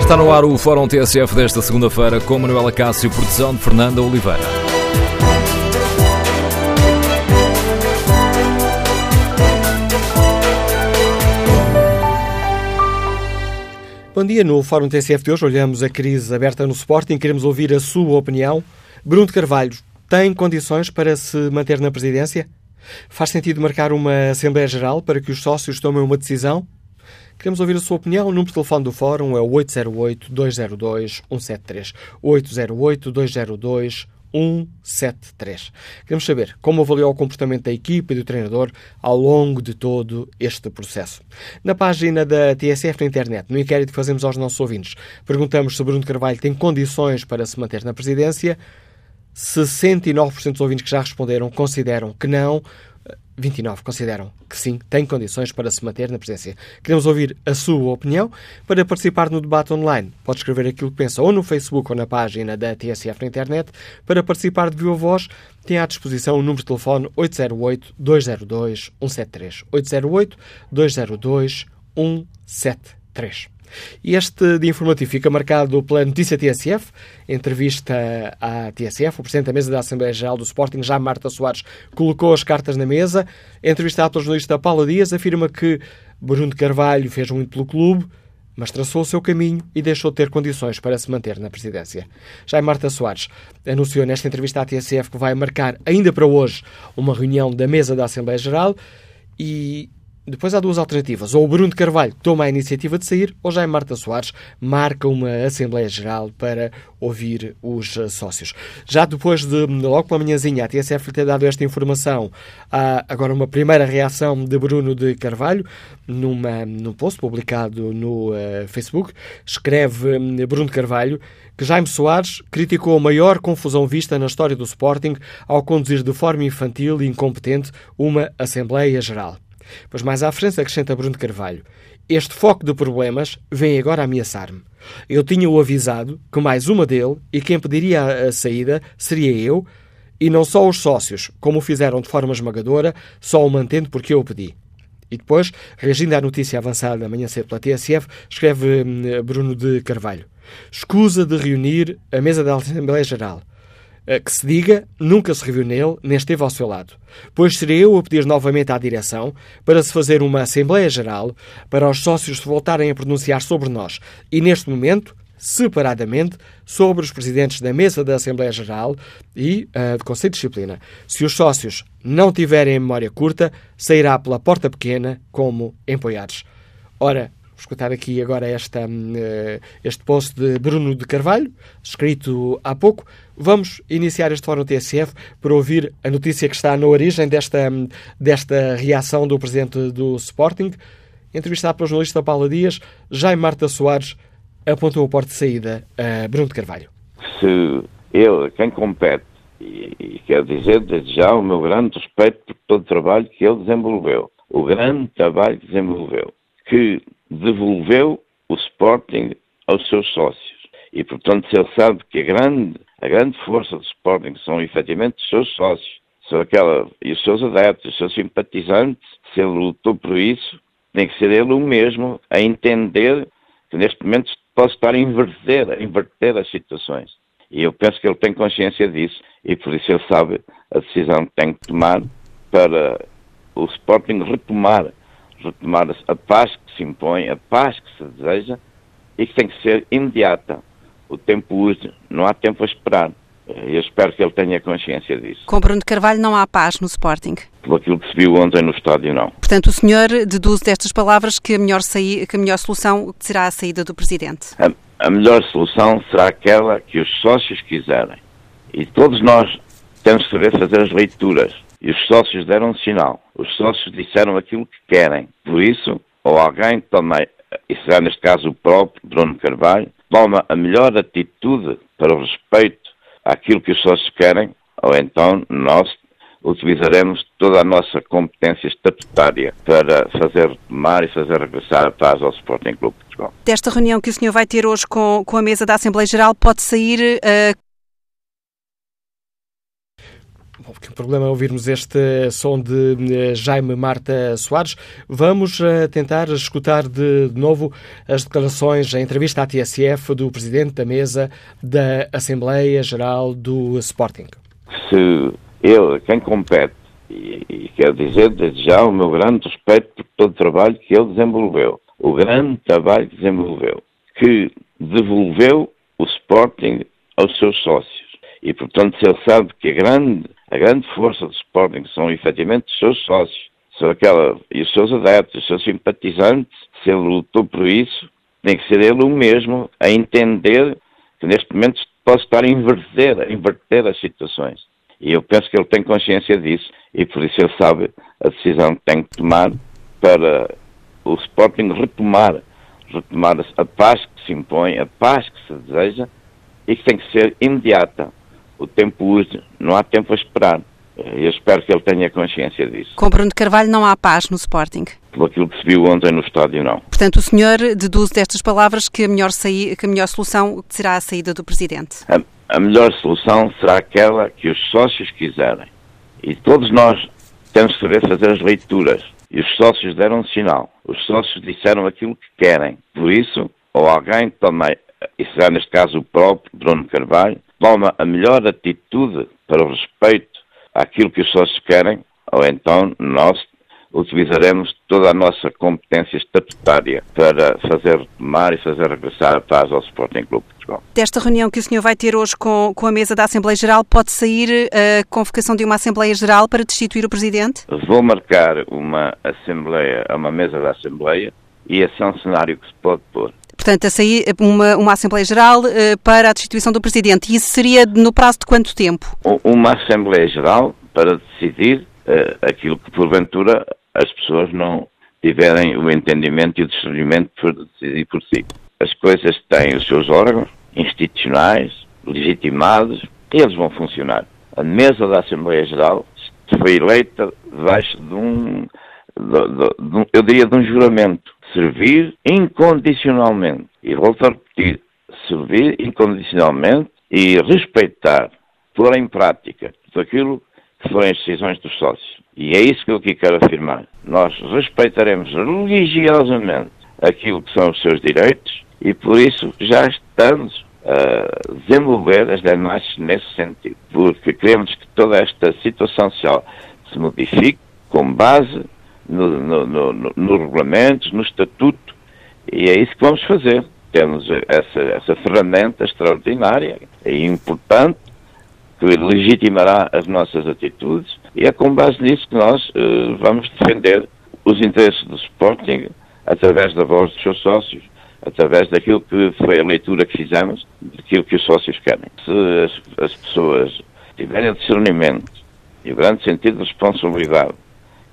Está no ar o Fórum TSF desta segunda-feira com Manuela Cássio, produção de Fernanda Oliveira. Bom dia, no Fórum TSF de hoje olhamos a crise aberta no Sporting, queremos ouvir a sua opinião. Bruno de Carvalho tem condições para se manter na presidência? Faz sentido marcar uma Assembleia Geral para que os sócios tomem uma decisão? Queremos ouvir a sua opinião. O número de telefone do Fórum é o 808-202-173. 808-202-173. Queremos saber como avaliou o comportamento da equipa e do treinador ao longo de todo este processo. Na página da TSF na internet, no inquérito que fazemos aos nossos ouvintes, perguntamos se Bruno Carvalho tem condições para se manter na presidência. 69% dos ouvintes que já responderam consideram que não. 29 consideram que sim, tem condições para se manter na presidência. Queremos ouvir a sua opinião. Para participar no debate online, pode escrever aquilo que pensa ou no Facebook ou na página da TSF na internet. Para participar de viva voz, tem à disposição o número de telefone 808-202-173. 808-202-173. E este dia informativo fica marcado pela notícia TSF, entrevista à TSF. O Presidente da Mesa da Assembleia Geral do Sporting, já Marta Soares, colocou as cartas na mesa. Entrevistado pelo jornalista Paula Dias, afirma que Bruno de Carvalho fez muito pelo clube, mas traçou o seu caminho e deixou de ter condições para se manter na presidência. Já Marta Soares anunciou nesta entrevista à TSF que vai marcar ainda para hoje uma reunião da mesa da Assembleia Geral e depois há duas alternativas. Ou o Bruno de Carvalho toma a iniciativa de sair, ou já é Marta Soares marca uma Assembleia Geral para ouvir os eh, sócios. Já depois de, logo pela manhãzinha, a TSF lhe ter dado esta informação, há agora uma primeira reação de Bruno de Carvalho, numa, num post publicado no uh, Facebook. Escreve um, Bruno de Carvalho que Jaime Soares criticou a maior confusão vista na história do Sporting ao conduzir de forma infantil e incompetente uma Assembleia Geral. Pois mais à frente acrescenta Bruno de Carvalho. Este foco de problemas vem agora ameaçar-me. Eu tinha-o avisado que mais uma dele e quem pediria a saída seria eu, e não só os sócios, como o fizeram de forma esmagadora, só o mantendo porque eu o pedi. E depois, reagindo à notícia avançada da manhã cedo pela TSF, escreve hum, Bruno de Carvalho. Escusa de reunir a mesa da Assembleia Geral. Eh, que se diga, nunca se reviu nele, nem esteve ao seu lado. Pois serei eu a pedir novamente à direção para se fazer uma Assembleia Geral, para os sócios se voltarem a pronunciar sobre nós e, neste momento, separadamente, sobre os presidentes da mesa da Assembleia Geral e uh, de Conselho de Disciplina. Se os sócios não tiverem memória curta, sairá pela porta pequena como empoiados. Ora, Escutar aqui agora esta, uh, este post de Bruno de Carvalho, escrito há pouco. Vamos iniciar este fórum TSF para ouvir a notícia que está na origem desta, desta reação do presidente do Sporting. Entrevistado pelo jornalista Paula Dias, Jaime Marta Soares apontou a porta de saída a Bruno de Carvalho. Se ele, quem compete, e, e quero dizer desde já o meu grande respeito por todo o trabalho que ele desenvolveu, o grande trabalho que desenvolveu, que devolveu o Sporting aos seus sócios. E, portanto, se ele sabe que a grande, a grande força do Sporting são efetivamente os seus sócios, são aquela, e os seus adeptos, os seus simpatizantes, se ele lutou por isso, tem que ser ele o mesmo a entender que neste momento pode estar a inverter, a inverter as situações. E eu penso que ele tem consciência disso e por isso ele sabe a decisão que tem que tomar para o Sporting retomar retomar a paz que se impõe, a paz que se deseja e que tem que ser imediata. O tempo urge, não há tempo a esperar. Eu espero que ele tenha consciência disso. Com Bruno de Carvalho não há paz no Sporting? Pelo aquilo que se viu ontem no estádio, não. Portanto, o senhor deduz destas palavras que a melhor, saí, que a melhor solução será a saída do Presidente? A, a melhor solução será aquela que os sócios quiserem. E todos nós temos que saber fazer as leituras. E os sócios deram um sinal. Os sócios disseram aquilo que querem. Por isso, ou alguém toma, e será neste caso o próprio Bruno Carvalho, toma a melhor atitude para o respeito àquilo que os sócios querem, ou então nós utilizaremos toda a nossa competência estatutária para fazer retomar e fazer regressar a paz ao Sporting Clube de Portugal. Desta reunião que o senhor vai ter hoje com, com a mesa da Assembleia Geral, pode sair uh, Bom, que problema ouvirmos este som de eh, Jaime Marta Soares. Vamos uh, tentar escutar de, novo as declarações, a entrevista à TSF do Presidente da Mesa da Assembleia Geral do Sporting. Se ele, quem compete, e, e quero dizer desde já o meu grande respeito por todo o trabalho que ele desenvolveu, o grande trabalho que desenvolveu, que devolveu o Sporting aos seus sócios. E, portanto, se ele sabe que a grande a grande força do Sporting são efetivamente os seus sócios, são aquela, e os seus adeptos, os seus simpatizantes. Se ele lutou por isso, tem que ser ele o mesmo a entender que neste momento pode estar a inverter, a inverter as situações. E eu penso que ele tem consciência disso e por isso ele sabe a decisão que tem que tomar para o Sporting retomar, retomar a paz que se impõe, a paz que se deseja e que tem que ser imediata o tempo use, não há tempo a esperar. Eu espero que ele tenha consciência disso. Com Bruno Carvalho não há paz no Sporting? Pelo aquilo que se viu ontem no estádio, não. Portanto, o senhor deduz destas palavras que a melhor, que a melhor solução será a saída do Presidente? A, a melhor solução será aquela que os sócios quiserem. E todos nós temos que saber fazer as leituras. E os sócios deram um sinal. Os sócios disseram aquilo que querem. Por isso, ou alguém também, e será neste caso o próprio Bruno Carvalho, toma a melhor atitude para o respeito àquilo que os sócios querem, ou então nós utilizaremos toda a nossa competência estatutária para fazer retomar e fazer regressar a paz ao Sporting Clube de Portugal. Desta reunião que o senhor vai ter hoje com, com a mesa da Assembleia Geral, pode sair a convocação de uma Assembleia Geral para destituir o Presidente? Vou marcar uma Assembleia, uma mesa da Assembleia e esse é um cenário que se pode pôr. Portanto, a sair uma, uma Assembleia Geral uh, para a destituição do Presidente. Isso seria no prazo de quanto tempo? Uma Assembleia Geral para decidir uh, aquilo que, porventura, as pessoas não tiverem o entendimento e o discernimento para decidir por si. As coisas têm os seus órgãos institucionais, legitimados, e eles vão funcionar. A mesa da Assembleia Geral foi eleita debaixo de um, de, de, de eu diria, de um juramento servir incondicionalmente. E volto a repetir, servir incondicionalmente e respeitar, pôr em prática tudo aquilo que forem as decisões dos sócios. E é isso que eu aqui quero afirmar. Nós respeitaremos religiosamente aquilo que são os seus direitos e por isso já estamos a desenvolver as denúncias nesse sentido, porque queremos que toda esta situação social se modifique com base no, no, no, no regulamento, no estatuto, e é isso que vamos fazer. Temos essa, essa ferramenta extraordinária e importante que legitimará as nossas atitudes e é com base nisso que nós uh, vamos defender os interesses do Sporting através da voz dos seus sócios, através daquilo que foi a leitura que fizemos, daquilo que os sócios querem. Se as, as pessoas tiverem discernimento e o grande sentido de responsabilidade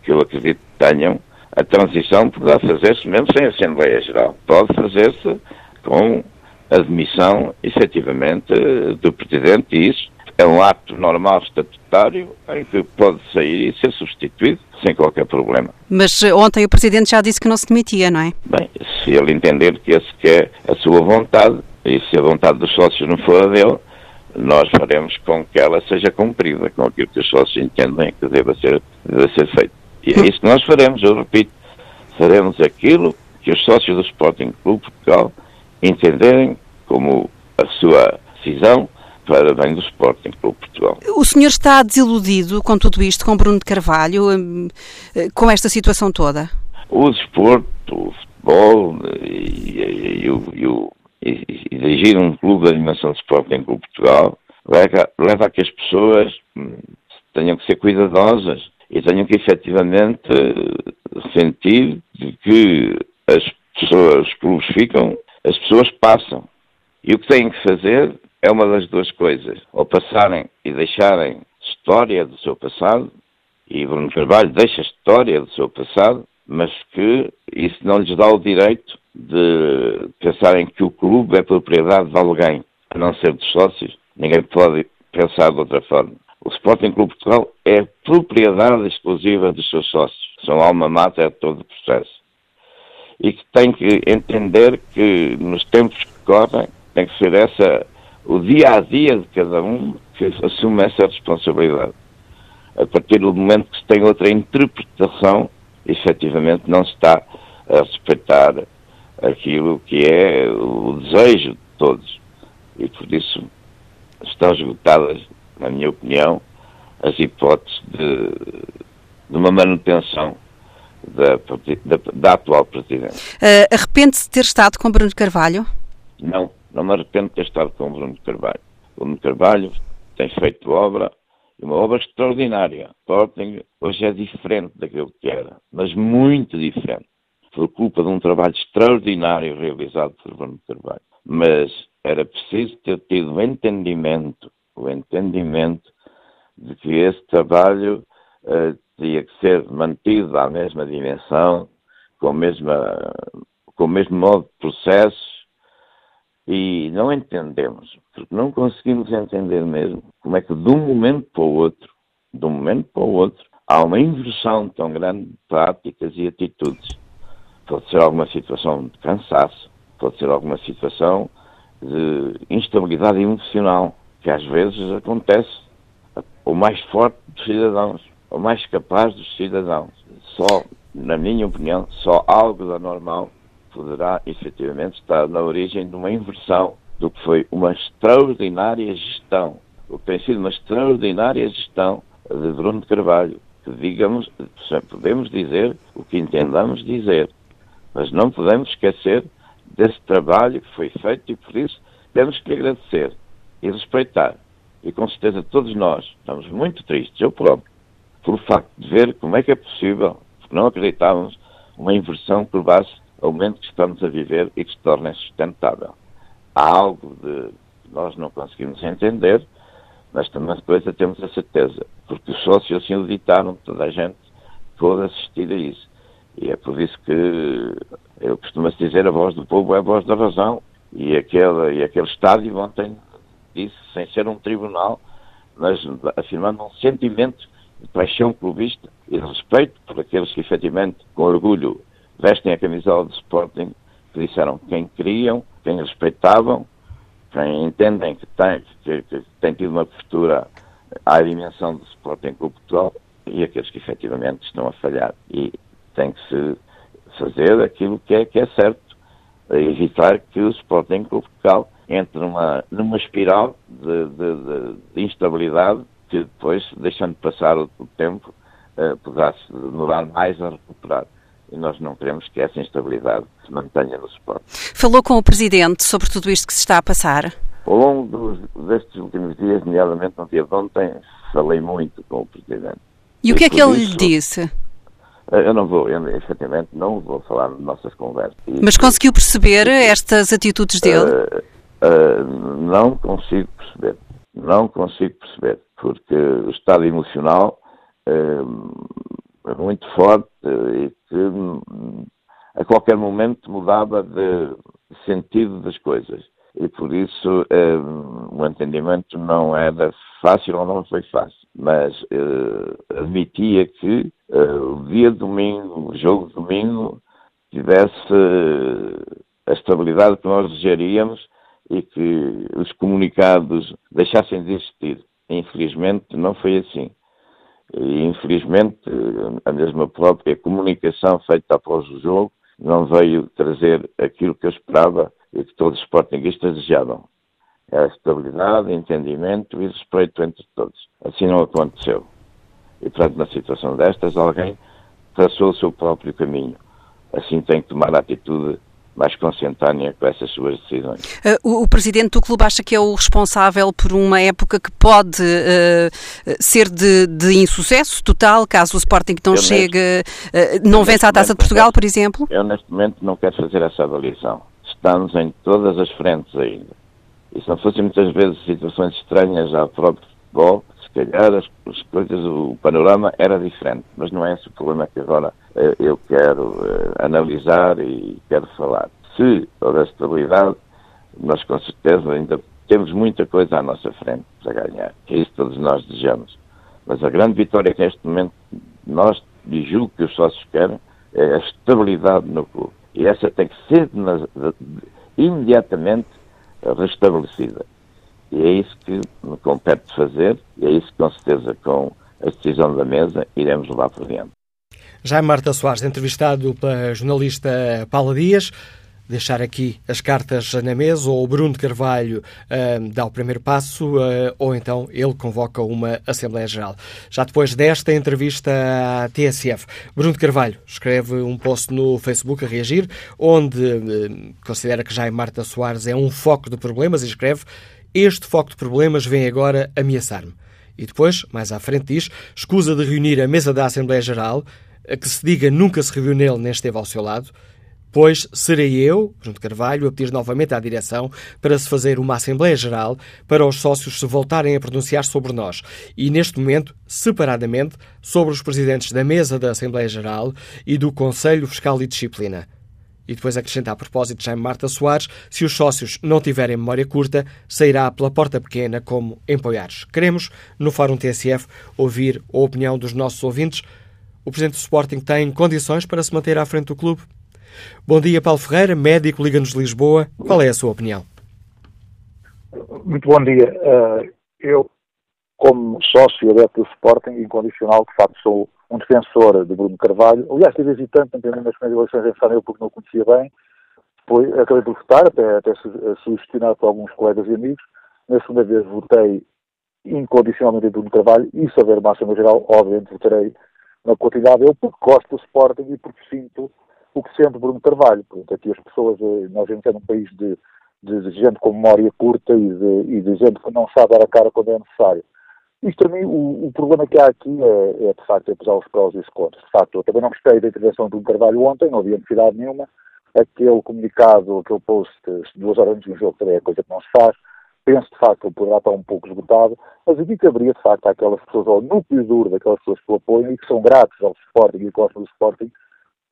que eu acredito tenham, a transição poderá fazer-se mesmo sem Assembleia Geral. Pode fazer-se com a demissão, efetivamente, do Presidente, e isso é um ato normal estatutário em que pode sair e ser substituído sem qualquer problema. Mas eh, ontem o Presidente já disse que não se demitia, não é? Bem, se ele entender que esse que é a sua vontade, e se a vontade dos sócios não for a dele, nós faremos com que ela seja cumprida, com aquilo que os sócios entendem que deva ser, deva ser feito. E é isso que nós faremos, eu repito. Faremos aquilo que os sócios do Sporting Clube Portugal entenderem como a sua decisão para bem do Sporting Clube Portugal. O senhor está desiludido com tudo isto, com Bruno de Carvalho, hum, com esta situação toda? O desporto, o futebol e, e, e, dirigir um clube de animação de Sporting Clube Portugal leva, leva a que as pessoas hum, tenham que ser cuidadosas e tenham que efetivamente sentir que as pessoas, ficam, as pessoas passam. E o que têm que fazer é uma das duas coisas. Ou passarem e deixarem história do seu passado, e Bruno Carvalho deixa história do seu passado, mas que isso não lhes dá o direito de pensarem que o clube é propriedade de alguém, a não ser dos sócios. Ninguém pode pensar de outra forma. O Sporting Clube Portugal é propriedade exclusiva dos seus sócios. São alma mater de todo o processo. E que tem que entender que nos tempos que correm tem que ser essa o dia a dia de cada um que assume essa responsabilidade. a partir do momento que se tem outra interpretação, efetivamente não se está a respeitar aquilo que é o desejo de todos. E por isso estão esgotadas, na minha opinião, as hipóteses de, de uma manutenção da, da, da atual Presidente. Uh, Arrepende-se de ter estado com Bruno Carvalho? Não, não me arrependo de ter estado com Bruno Carvalho. Bruno Carvalho tem feito obra, uma obra extraordinária. Sporting hoje é diferente daquilo que era, mas muito diferente. Por culpa de um trabalho extraordinário realizado por Bruno Carvalho. Mas era preciso ter tido o entendimento, o entendimento de que esse trabalho uh, teria que ser mantido à mesma dimensão, com, a mesma, com o mesmo modo de processo, e não entendemos, porque não conseguimos entender mesmo como é que de um momento para o outro, de um momento para o outro, há uma inversão tão grande de práticas e atitudes. Pode ser alguma situação de cansaço, pode ser alguma situação de instabilidade emocional, que às vezes acontece o mais forte dos cidadãos, o mais capaz dos cidadãos. Só, na minha opinião, só algo da normal poderá efetivamente estar na origem de uma inversão do que foi uma extraordinária gestão, o que tem sido uma extraordinária gestão de Bruno de Carvalho, que digamos, podemos dizer o que entendamos dizer, mas não podemos esquecer desse trabalho que foi feito e por isso temos que agradecer e respeitar. E com certeza todos nós estamos muito tristes, eu próprio, por o facto de ver como é que é possível, porque não acreditávamos, uma inversão que levasse ao momento que estamos a viver e que se torna insustentável. Há algo de nós não conseguimos entender, mas também depois temos a certeza, porque os sócios assim o ditaram, toda a gente pôde assistir a isso. E é por isso que eu costumo dizer a voz do povo é a voz da razão. E aquele, e aquele estádio ontem disse, sem ser um tribunal, mas afirmando um sentimento de paixão clubista e de respeito por aqueles que efetivamente, com orgulho, vestem a camisola do Sporting, que disseram quem queriam, quem respeitavam, quem entendem que tem, que, que tem tido uma postura à dimensão do Sporting Clube Portugal e aqueles que efetivamente estão a falhar. E tem que se fazer aquilo que é, que é certo, evitar que o Sporting Clube Portugal entre numa, numa espiral de, de, de, de instabilidade que depois, deixando passar o, o tempo, uh, poderá demorar mais a recuperar e nós não queremos que essa instabilidade se mantenha no suporte. Falou com o Presidente sobre tudo isto que se está a passar? Ao longo dos, destes últimos dias, nomeadamente no dia de ontem, falei muito com o Presidente. E, e o que é que ele lhe disse? Eh, eu não vou, eu, efetivamente, não vou falar de nossas conversas. Mas conseguiu perceber estas atitudes dele? Uh, uh, não consigo perceber. Não consigo perceber. Porque o estado emocional uh, muito forte e que a qualquer momento mudava de sentido das coisas. E por isso um, o entendimento não era fácil ou não foi fácil. Mas uh, admitia que o dia de domingo, o jogo de domingo, tivesse a estabilidade que nós desejaríamos e que os comunicados deixassem de existir. Infelizmente não foi assim. E, infelizmente, a mesma própria comunicação feita após o jogo não veio trazer aquilo que eu esperava e que todos os sportinguistas desejavam. É a estabilidade, entendimento e respeito entre todos. Assim não aconteceu. E, portanto, na situação destas, alguém traçou o seu próprio caminho. Assim tem que tomar a atitude mais consentânea com essas suas decisões. Uh, o, o, presidente do clube acha que é o responsável por uma época que pode uh, ser de, de, insucesso total, caso o Sporting não eu chegue, neste, uh, não vença a Taça de Portugal, por exemplo? Eu neste momento não quero fazer essa avaliação. Estamos em todas as frentes ainda. E se não fossem muitas vezes situações estranhas ao próprio futebol, calhar as, as coisas, o panorama era diferente. Mas não é esse o problema que agora eh, eu quero eh, analisar e quero falar. Se houver estabilidade, nós com certeza ainda temos muita coisa à nossa frente para ganhar. É isso que todos nós desejamos. Mas a grande vitória que neste momento nós, e julgo que os sócios querem, é a estabilidade no clube. E essa tem que ser imediatamente restabelecida. E é isso que me compete fazer, e é isso com certeza com a decisão da mesa, iremos levar por diante. Jaime Marta Soares, entrevistado pela jornalista Paula Dias deixar aqui as cartas na mesa, ou o Bruno de Carvalho uh, dá o primeiro passo, uh, ou então ele convoca uma Assembleia Geral. Já depois desta entrevista à TSF, Bruno de Carvalho escreve um post no Facebook a reagir, onde uh, considera que Jaime Marta Soares é um foco de problemas e escreve: Este foco de problemas vem agora ameaçar-me. E depois, mais à frente, diz: escusa de reunir a mesa da Assembleia Geral, que se diga nunca se reuniu nele nem esteve ao seu lado pois serei eu, Bruno Carvalho, a pedir novamente à direção para se fazer uma Assembleia Geral para os sócios se voltarem a pronunciar sobre nós e, neste momento, separadamente, sobre os presidentes da mesa da Assembleia Geral e do Conselho Fiscal e Disciplina. E depois acrescenta a propósito de Jaime Marta Soares, se os sócios não tiverem memória curta, sairá pela porta pequena como empoiares. Queremos, no Fórum TSF, ouvir a opinião dos nossos ouvintes. O Presidente do Sporting tem condições para se manter à frente do clube? Bom dia, Paulo Ferreira, médico, Liga-nos de Lisboa. Qual é a sua opinião? Muito bom dia. Uh, eu, como sócio adepto do Sporting, incondicional, de facto sou um defensor de Bruno Carvalho. Aliás, tive hesitante em nas primeiras eleições em nele porque não o conhecia bem. Depois acabei por votar, até, até sugestionado por alguns colegas e amigos. Na segunda vez votei incondicionalmente em Bruno Carvalho e se houver Assembleia Geral, obviamente votarei na quantidade eu porque gosto do Sporting e porque sinto o que sente Bruno Carvalho. Portanto, aqui as pessoas, eh, nós vivemos num país de, de, de, gente com memória curta e de, e de, gente que não sabe dar a cara quando é necessário. Isto, mim, o, o problema que há aqui é, é de facto, é pesar os prós e os contras. De facto, eu também não gostei da intervenção Bruno Carvalho ontem, não havia necessidade nenhuma. Aquele comunicado, aquele post, duas horas antes do jogo, também é coisa que não se faz. Penso, de facto, que ele poderá estar um pouco esgotado, mas aqui caberia, de facto, àquelas pessoas, ao núcleo duro daquelas pessoas que o apoiam e que são gratos ao Sporting e gostam do Sporting,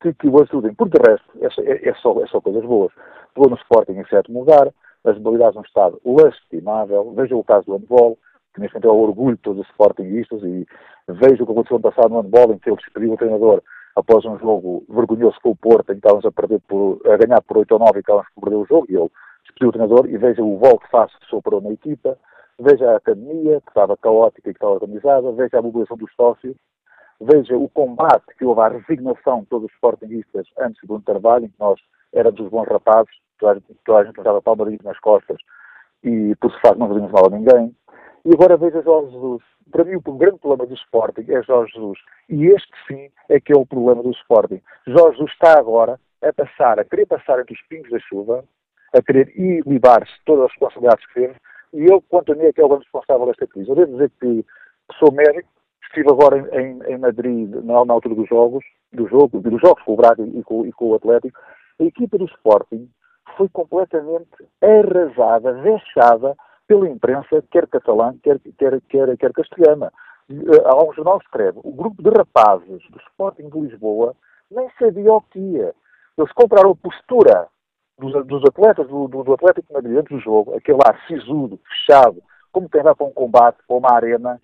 que, que o ajudem. Por de resto, é, é, é, só, é só coisas boas. Pegou no Sporting em sétimo lugar, as modalidades num estado lastimável. Veja o caso do handball, que neste momento é o orgulho de todos os Sportingistas, e veja o que aconteceu no passado no handball, em que ele despediu o treinador após um jogo vergonhoso com o Porto, em que estávamos a, perder por, a ganhar por 8 ou 9 e estávamos a perder o jogo, e ele despediu o treinador, e veja o volte fácil que soprou na equipa, veja a academia, que estava caótica e que estava organizada, veja a mobilização dos sócios, veja o combate que houve à resignação de todos os sportingistas antes do intervalo, em que nós éramos os bons rapazes, toda a gente, toda a gente usava palmadinhos nas costas e, por se facto, não fazíamos mal a ninguém. E agora veja Jorge Jesus. Para mim, o grande problema do Sporting é Jorge Jesus. E este, sim, é que é o problema do Sporting. Jorge Jesus está agora a passar, a querer passar entre os pingos da chuva, a querer ilibar-se todas as responsabilidades que teve, e ele, quanto a mim, é que é o grande responsável desta crise. Eu devo dizer que sou médico, Estive agora em, em Madrid, na, na, altura dos jogos, do jogo, dos jogos com o Braga e com, e com o Atlético. A equipa do Sporting foi completamente arrasada, vexada pela imprensa, quer catalã, quer, quer, quer, quer castelhana. Eh, há um jornal que escreve, o grupo de rapazes do Sporting de Lisboa nem sabia o que ia. Eles compraram a postura dos, dos atletas do, do, do Atlético de Madrid antes do jogo, aquele ar sisudo, fechado, como quem vai para um combate, para uma arena,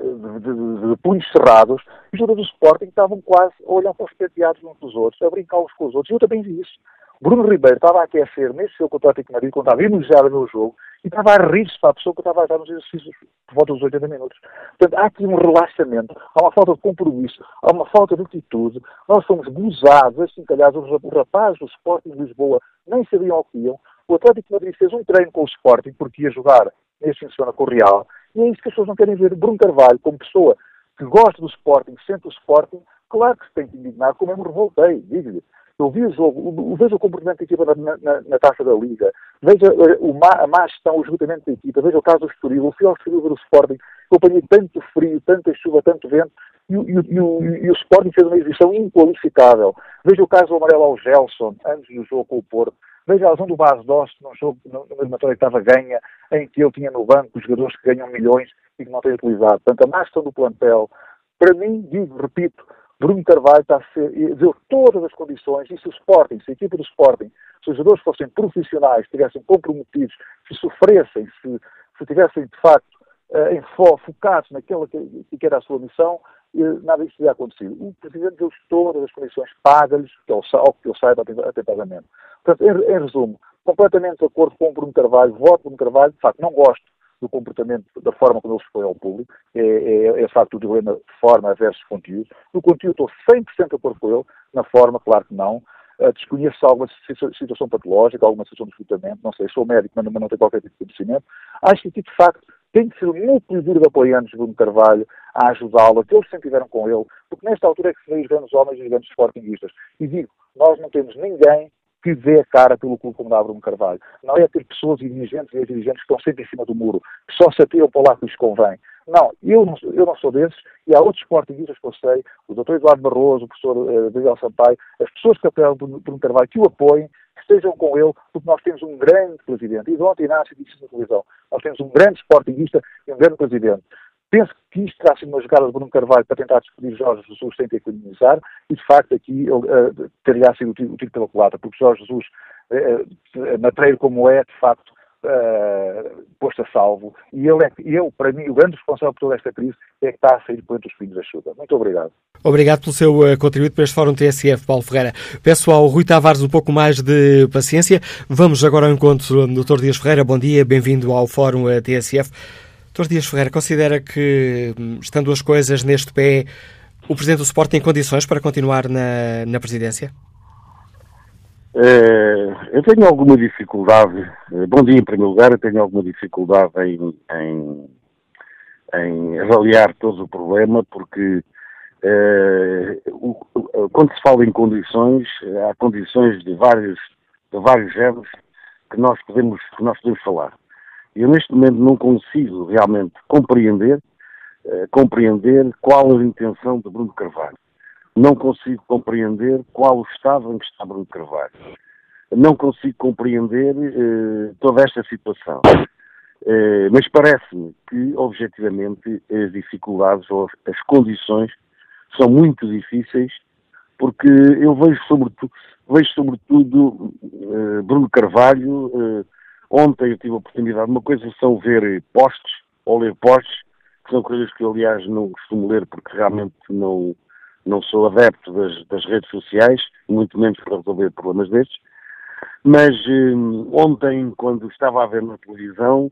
de, de, de punhos cerrados, e os jogadores do Sporting estavam quase a olhar para os penteados uns dos outros, a brincar uns com os outros. E eu também vi isso. Bruno Ribeiro estava a aquecer nesse seu contra o Atlético Madrid, quando estava enojado no jogo, e estava a rir-se para a pessoa que estava a dar nos exercícios por volta dos 80 minutos. Portanto, há aqui um relaxamento, há uma falta de compromisso, há uma falta de atitude. Nós somos gozados, assim, calhar, os rapazes do Sporting de Lisboa nem sabiam o que iam. O Atlético Madrid fez um treino com o Sporting, porque ia jogar nesse fim de semana com o Real, e é isso que as pessoas não querem ver. Bruno Carvalho, como pessoa que gosta do Sporting, sente o Sporting, claro que se tem que indignar, como eu me revoltei, digo-lhe. Eu vi o jogo, veja o comportamento da equipa na, na, na taça da Liga, veja eh, o a má gestão, o esgotamento da equipa, veja o caso do Estoril, o fiel Estoril do Sporting, eu tanto frio, tanta chuva, tanto vento, e, e, e, o, e, o Sporting fez uma exibição inqualificável. Veja o caso do amarelo ao Gelson, antes do jogo com o Porto. Veja a razão do Bas Dost num jogo, numa eliminatória que estava ganha, em que ele tinha no banco os jogadores que ganham milhões e que não têm utilizado. Portanto, a má gestão do plantel, para mim, digo, repito, Bruno Carvalho está a ser, deu todas as condições, e se o Sporting, se a equipa do Sporting, se os jogadores fossem profissionais, estivessem comprometidos, se sofressem, se, se tivessem, de facto, uh, em fo, focados naquela que, que era a sua missão, uh, nada disso teria acontecido. O Presidente deu todas as condições, paga-lhes, que ele, que ele saiba até pagamento. Portanto, em, em, resumo, completamente de acordo com o Bruno Carvalho, voto Bruno Carvalho, de facto, não gosto do comportamento, da forma como ele se põe ao público, é, é, é de facto o dilema de forma versus conteúdo. No conteúdo estou 100% de acordo com ele, na forma, claro que não. Uh, desconheço alguma situação patológica, alguma situação de esgotamento, não sei, sou médico, mas não tenho qualquer tipo de conhecimento. Acho que, de facto, tem que ser um núcleo duro de apoiantes de Bruno Carvalho a ajudá-lo, que eles sempre tiveram com ele, porque nesta altura é que se vê os grandes homens e os grandes sportinguistas. E digo, nós não temos ninguém que dê a cara pelo clube como Bruno Carvalho. Não é ter pessoas e dirigentes e dirigentes que estão sempre em cima do muro, que só se atiram para lá que lhes convém. Não, eu não, eu não sou desses e há outros sportinguistas que eu sei, o Dr. Eduardo Barroso, o professor uh, Miguel Sampaio, as pessoas que apoiam Bruno Carvalho, que o apoiem, que estejam com ele, porque nós temos um grande presidente. E ontem Inácio disse na televisão, nós temos um grande sportinguista e um grande presidente. Penso que isto terá sido uma jogada de Bruno Carvalho para tentar despedir Jorge Jesus sem ter que economizar e, de facto, aqui uh, teria sido o tiro, o tiro pela porque Jorge Jesus, uh, matreiro como é, de facto, uh, posto a salvo. E ele, é, para mim, o grande responsável por toda esta crise é que está a sair por entre os filhos da chuva. Muito obrigado. Obrigado pelo seu contributo para este Fórum TSF, Paulo Ferreira. Peço ao Rui Tavares um pouco mais de paciência. Vamos agora ao encontro do Dr. Dias Ferreira. Bom dia, bem-vindo ao Fórum TSF. Dr. Dias Ferreira, considera que, hum, estando as coisas neste pé, o Presidente do Sport tem condições para continuar na, na presidência? Uh, eu tenho alguma dificuldade, uh, bom dia em primeiro lugar, eu tenho alguma dificuldade em, em, em avaliar todo o problema, porque uh, o, quando se fala em condições, há condições de vários, de vários géneros que nós podemos, que nós podemos falar. Eu neste momento não consigo realmente compreender, compreender qual a intenção de Bruno Carvalho não consigo compreender qual o estado em que está Bruno Carvalho. Não consigo compreender eh, toda esta situação. Eh, mas parece-me que, objetivamente, as dificuldades ou as condições são muito difíceis, porque eu vejo sobretudo, vejo sobretudo eh, Bruno Carvalho. Ontem eu tive a oportunidade, uma coisa são ver postes ou ler postes, que são coisas que eu, aliás, não costumo ler porque realmente não não sou adepto das, das, redes sociais, muito menos para resolver problemas destes, mas eh, ontem, quando estava a ver na televisão,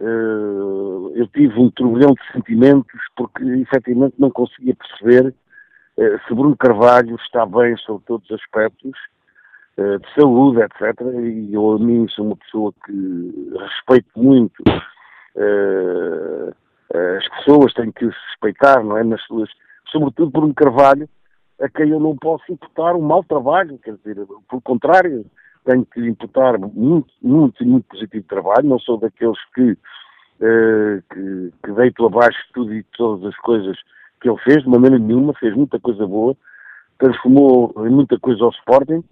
eh, eu tive um turbilhão de sentimentos porque efetivamente não conseguia perceber eh, se Bruno Carvalho está bem sobre todos os aspectos, de saúde, etc. E eu, a mim, sou uma pessoa que respeito muito eh, as pessoas, tenho que respeitar, não é? Nas suas sobretudo por um Carvalho, a quem eu não posso imputar um mau trabalho, quer dizer, pelo contrário, tenho que imputar muito, muito, muito positivo trabalho, não sou daqueles que, uh, que, que deito abaixo tudo e todas as coisas que ele fez, de maneira nenhuma, fez muita coisa boa, transformou em muita coisa ao Sporting,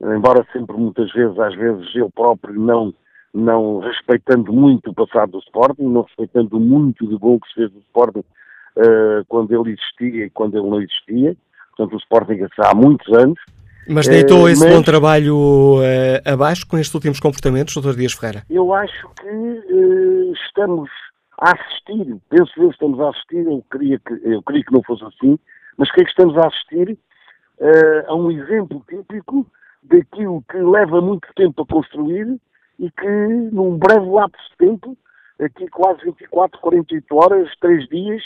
embora sempre muitas vezes, às vezes, eu próprio não, não respeitando muito o passado do Sporting, não respeitando muito de bom que se fez do Sporting uh, quando ele existia e quando ele não existia. Portanto, o Sporting há muitos anos. Mas deitou uh, esse mas, bom trabalho uh, abaixo com estes últimos comportamentos, Dr. Dias Ferreira? Eu acho que estamos a assistir, penso eu estamos a assistir, eu queria que, eu queria que não fosse assim, mas creio que estamos a assistir a um exemplo típico daquilo que leva muito tempo a construir e que num breve lapso de tempo, aqui quase 24, 48 horas, 3 dias,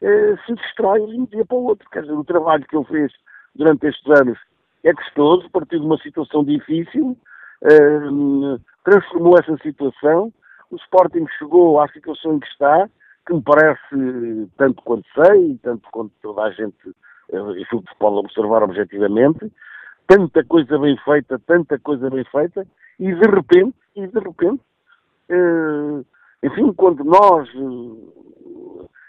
eh, se destrói de um dia para o outro. Quer dizer, o trabalho que ele fez durante estes anos é gostoso, partiu de uma situação difícil, uh, transformou essa situação, o Sporting chegou à situação em que está, que me parece, tanto quanto sei, tanto quanto toda a gente uh, isso se pode observar objetivamente, tanta coisa bem feita, tanta coisa bem feita, e de repente, e de repente, uh, enfim, quando nós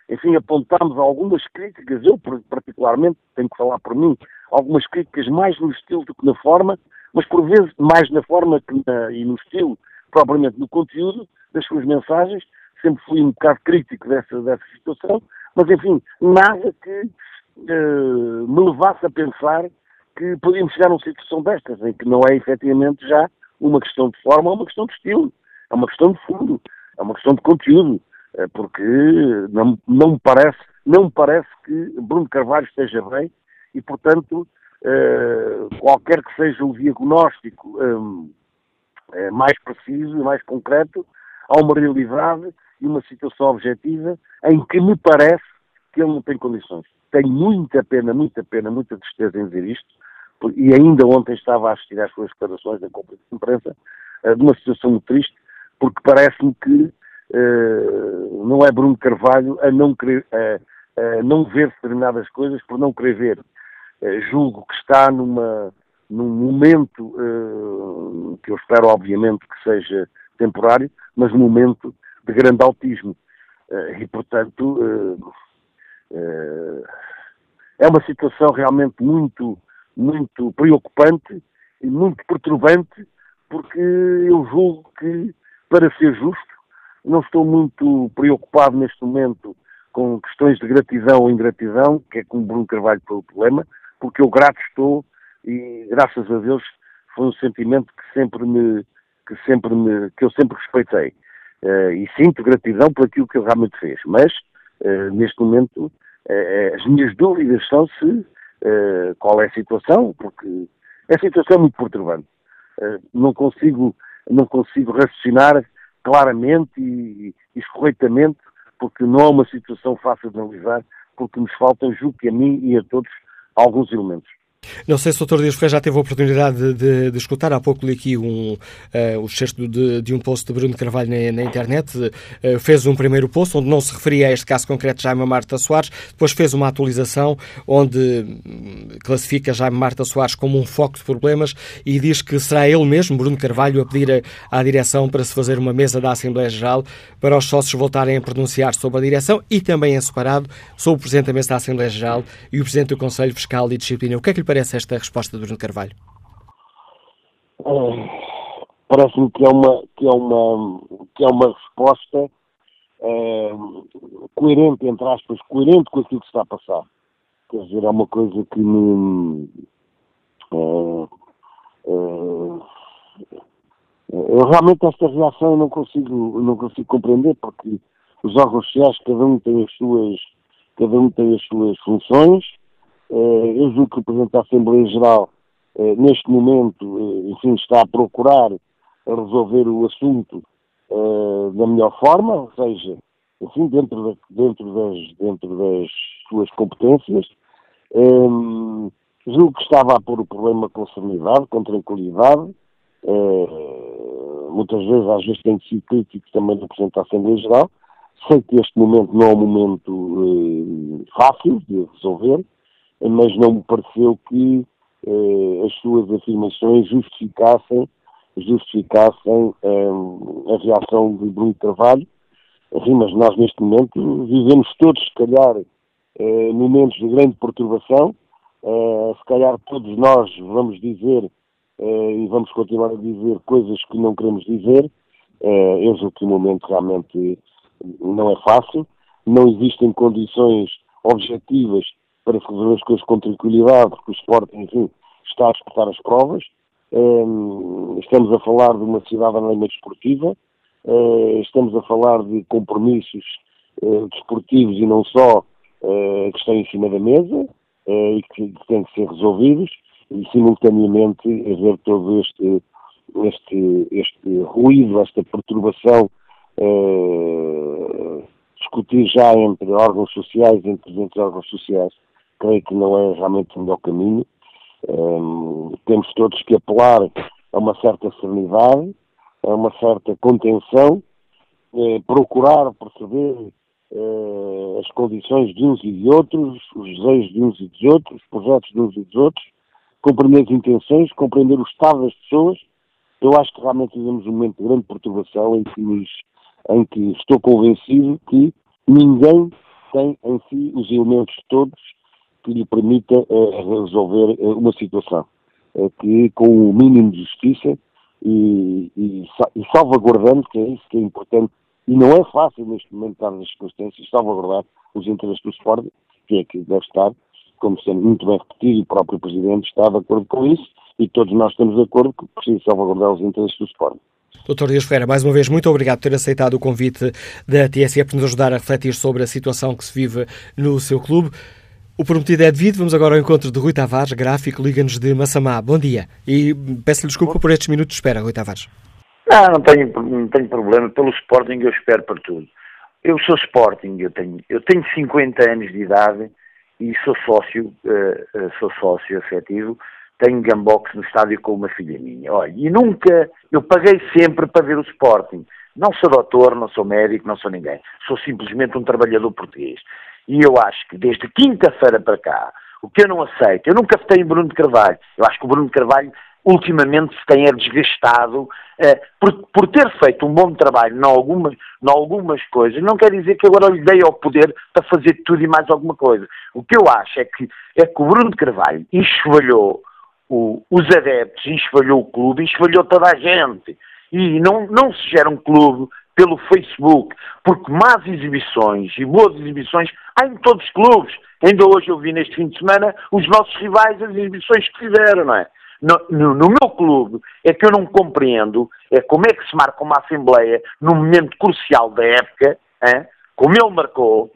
enfim, apontámos algumas críticas, eu particularmente, tenho que falar por mim, algumas críticas mais no estilo do que na forma, mas por vezes mais na forma na, e no estilo, propriamente no conteúdo das suas mensagens, sempre fui um bocado crítico dessa, dessa situação, mas enfim, nada que uh, me levasse a pensar que podíamos chegar a uma situação destas, em que não é efetivamente já uma questão de forma, é uma questão de estilo, é uma questão de fundo, é uma questão de conteúdo. Eh, porque não, não, me parece, não me parece que Bruno Carvalho esteja bem e, portanto, eh, qualquer que seja o diagnóstico eh, mais preciso e mais concreto, há uma realidade e uma situação objetiva em que me parece que ele não tem condições. Tenho muita pena, muita pena, muita tristeza em dizer isto, e ainda ontem estava a assistir às suas declarações na conferência de imprensa, uh, de uma situação muito triste, porque parece-me que uh, não é Bruno Carvalho a não querer, não ver determinadas coisas por não querer ver. Uh, julgo que está numa, num momento que eu espero, obviamente, que seja temporário, mas num momento de grande autismo. e, portanto, é uma situação realmente muito, muito preocupante e muito perturbante, porque eu julgo que, para ser justo, não estou muito preocupado neste momento com questões de gratidão ou ingratidão, que é como Bruno Carvalho foi o problema, porque eu grato estou e, graças a Deus, foi um sentimento que sempre me, que sempre me, que eu sempre respeitei. Uh, e sinto gratidão por aquilo que ele realmente fez. Mas, uh, neste momento, uh, as minhas dúvidas são se qual é a situação, porque a situação é muito perturbante. não consigo, não consigo raciocinar claramente e, e corretamente, porque não é uma situação fácil de analisar, porque nos faltam, julgo que a mim e a todos, alguns elementos. Não sei se o Dr. Dias Ferreira já teve a oportunidade de, de, de, escutar. Há pouco li aqui um, uh, o excerto de, de, um post de Bruno Carvalho na, na internet. Uh, fez um primeiro post onde não se referia a este caso concreto de Jaime Marta Soares. Depois fez uma atualização onde hum, classifica Jaime Marta Soares como um foco de problemas e diz que será ele mesmo, Bruno Carvalho, a pedir à direção para se fazer uma mesa da Assembleia Geral para os sócios voltarem a pronunciar sobre a direção e também em separado sobre o Presidente da Mesa da Assembleia Geral e o Presidente do Conselho Fiscal e Disciplina. O que é que lhe parece esta resposta do Bruno Carvalho? É, Parece-me que é uma que é uma que é uma resposta é, coerente entre aspas coerente com aquilo que está a passar. Quer dizer, é uma coisa que me é, eu realmente esta reação eu não consigo não consigo compreender porque os órgãos sociais cada um tem as suas cada um tem as suas funções eu julgo que o Presidente da Assembleia Geral, eh, neste momento, eh, enfim, está a procurar resolver o assunto da melhor forma, ou seja, enfim, dentro, dentro, das, dentro das suas competências. Um, julgo que estava a pôr o problema com serenidade, com tranquilidade. Uh, muitas vezes, às vezes, tem sido crítico também do Presidente da Assembleia Geral. Sei que este momento não é um momento uh, fácil de resolver, mas não me pareceu que eh, as suas afirmações justificassem, justificassem eh, a reação de Bruno Carvalho. Enfim, mas nós neste momento vivemos todos, se calhar, eh, momentos de grande perturbação. Eh, se calhar todos nós vamos dizer eh, e vamos continuar a dizer coisas que não queremos dizer. Eh, eu julgo que o momento realmente não é fácil. Não existem condições objetivas para fazer as coisas com tranquilidade, porque o Sporting, enfim, está a disputar as provas. Um, estamos a falar de uma cidade anónima desportiva, uh, estamos a falar de compromissos uh, desportivos e não só uh, que estão em cima da mesa e que, que, têm que ser resolvidos, e simultaneamente haver todo este, este, este ruído, esta perturbação discutir já entre órgãos sociais, entre, entre órgãos sociais, creio que não é realmente o melhor caminho. Um, temos todos que apelar a uma certa serenidade, a uma certa contenção, eh, procurar perceber eh, as condições de uns e de outros, os desejos de uns e de outros, os projetos de uns e dos outros, compreender as intenções, compreender o estado das pessoas. Eu acho que realmente vivemos um momento de grande perturbação em que, nos, em que estou convencido que ninguém tem em si os elementos todos que lhe permita uh, resolver uh, uma situação uh, que com o mínimo de justiça e, e, salvaguardando, que é isso que é importante, e não é fácil neste momento, dadas as circunstâncias, salvaguardar os interesses do Sport, que é que deve estar, como sendo muito bem repetido, o próprio Presidente está de acordo com isso, e todos nós estamos de acordo que precisa salvaguardar os interesses do Sport. Doutor Dias Ferreira, mais uma vez, muito obrigado por ter aceitado o convite da TSE para nos ajudar a refletir sobre a situação que se vive no seu clube. O prometido é devido. Vamos agora ao encontro de Rui Tavares, gráfico, liga-nos de Massamá. Bom dia. E peço-lhe desculpa por estes minutos de espera, Rui Tavares. Não, não tenho, não tenho problema. Pelo Sporting eu espero para tudo. eu sou Sporting, eu tenho, eu tenho 50 anos de idade e sou sócio, uh, sou sócio afetivo, tenho gambox no estádio com uma filha minha. Olha, e nunca, eu paguei sempre para ver o Sporting. Não sou doutor, não sou médico, não sou ninguém. Sou simplesmente um trabalhador português. E eu acho que desde quinta-feira para cá, o que eu não aceito, eu nunca votei em Bruno de Carvalho. Eu acho que o Bruno de Carvalho ultimamente se tem é desgastado eh, por, por, ter feito um bom trabalho em algumas, algumas coisas, não quer dizer que agora lhe dei ao poder para fazer tudo e mais alguma coisa. O que eu acho é que, é que o Bruno de Carvalho enxovalhou os adeptos, enxovalhou o clube, enxovalhou toda a gente. E não, não se gera um clube pelo Facebook, porque más exibições e boas exibições há em todos os clubes. Ainda hoje eu vi neste fim de semana os nossos rivais, as exibições que fizeram, não é? No, no, no, meu clube é que eu não compreendo é como é que se marca uma Assembleia num momento crucial da época, hein? como ele marcou,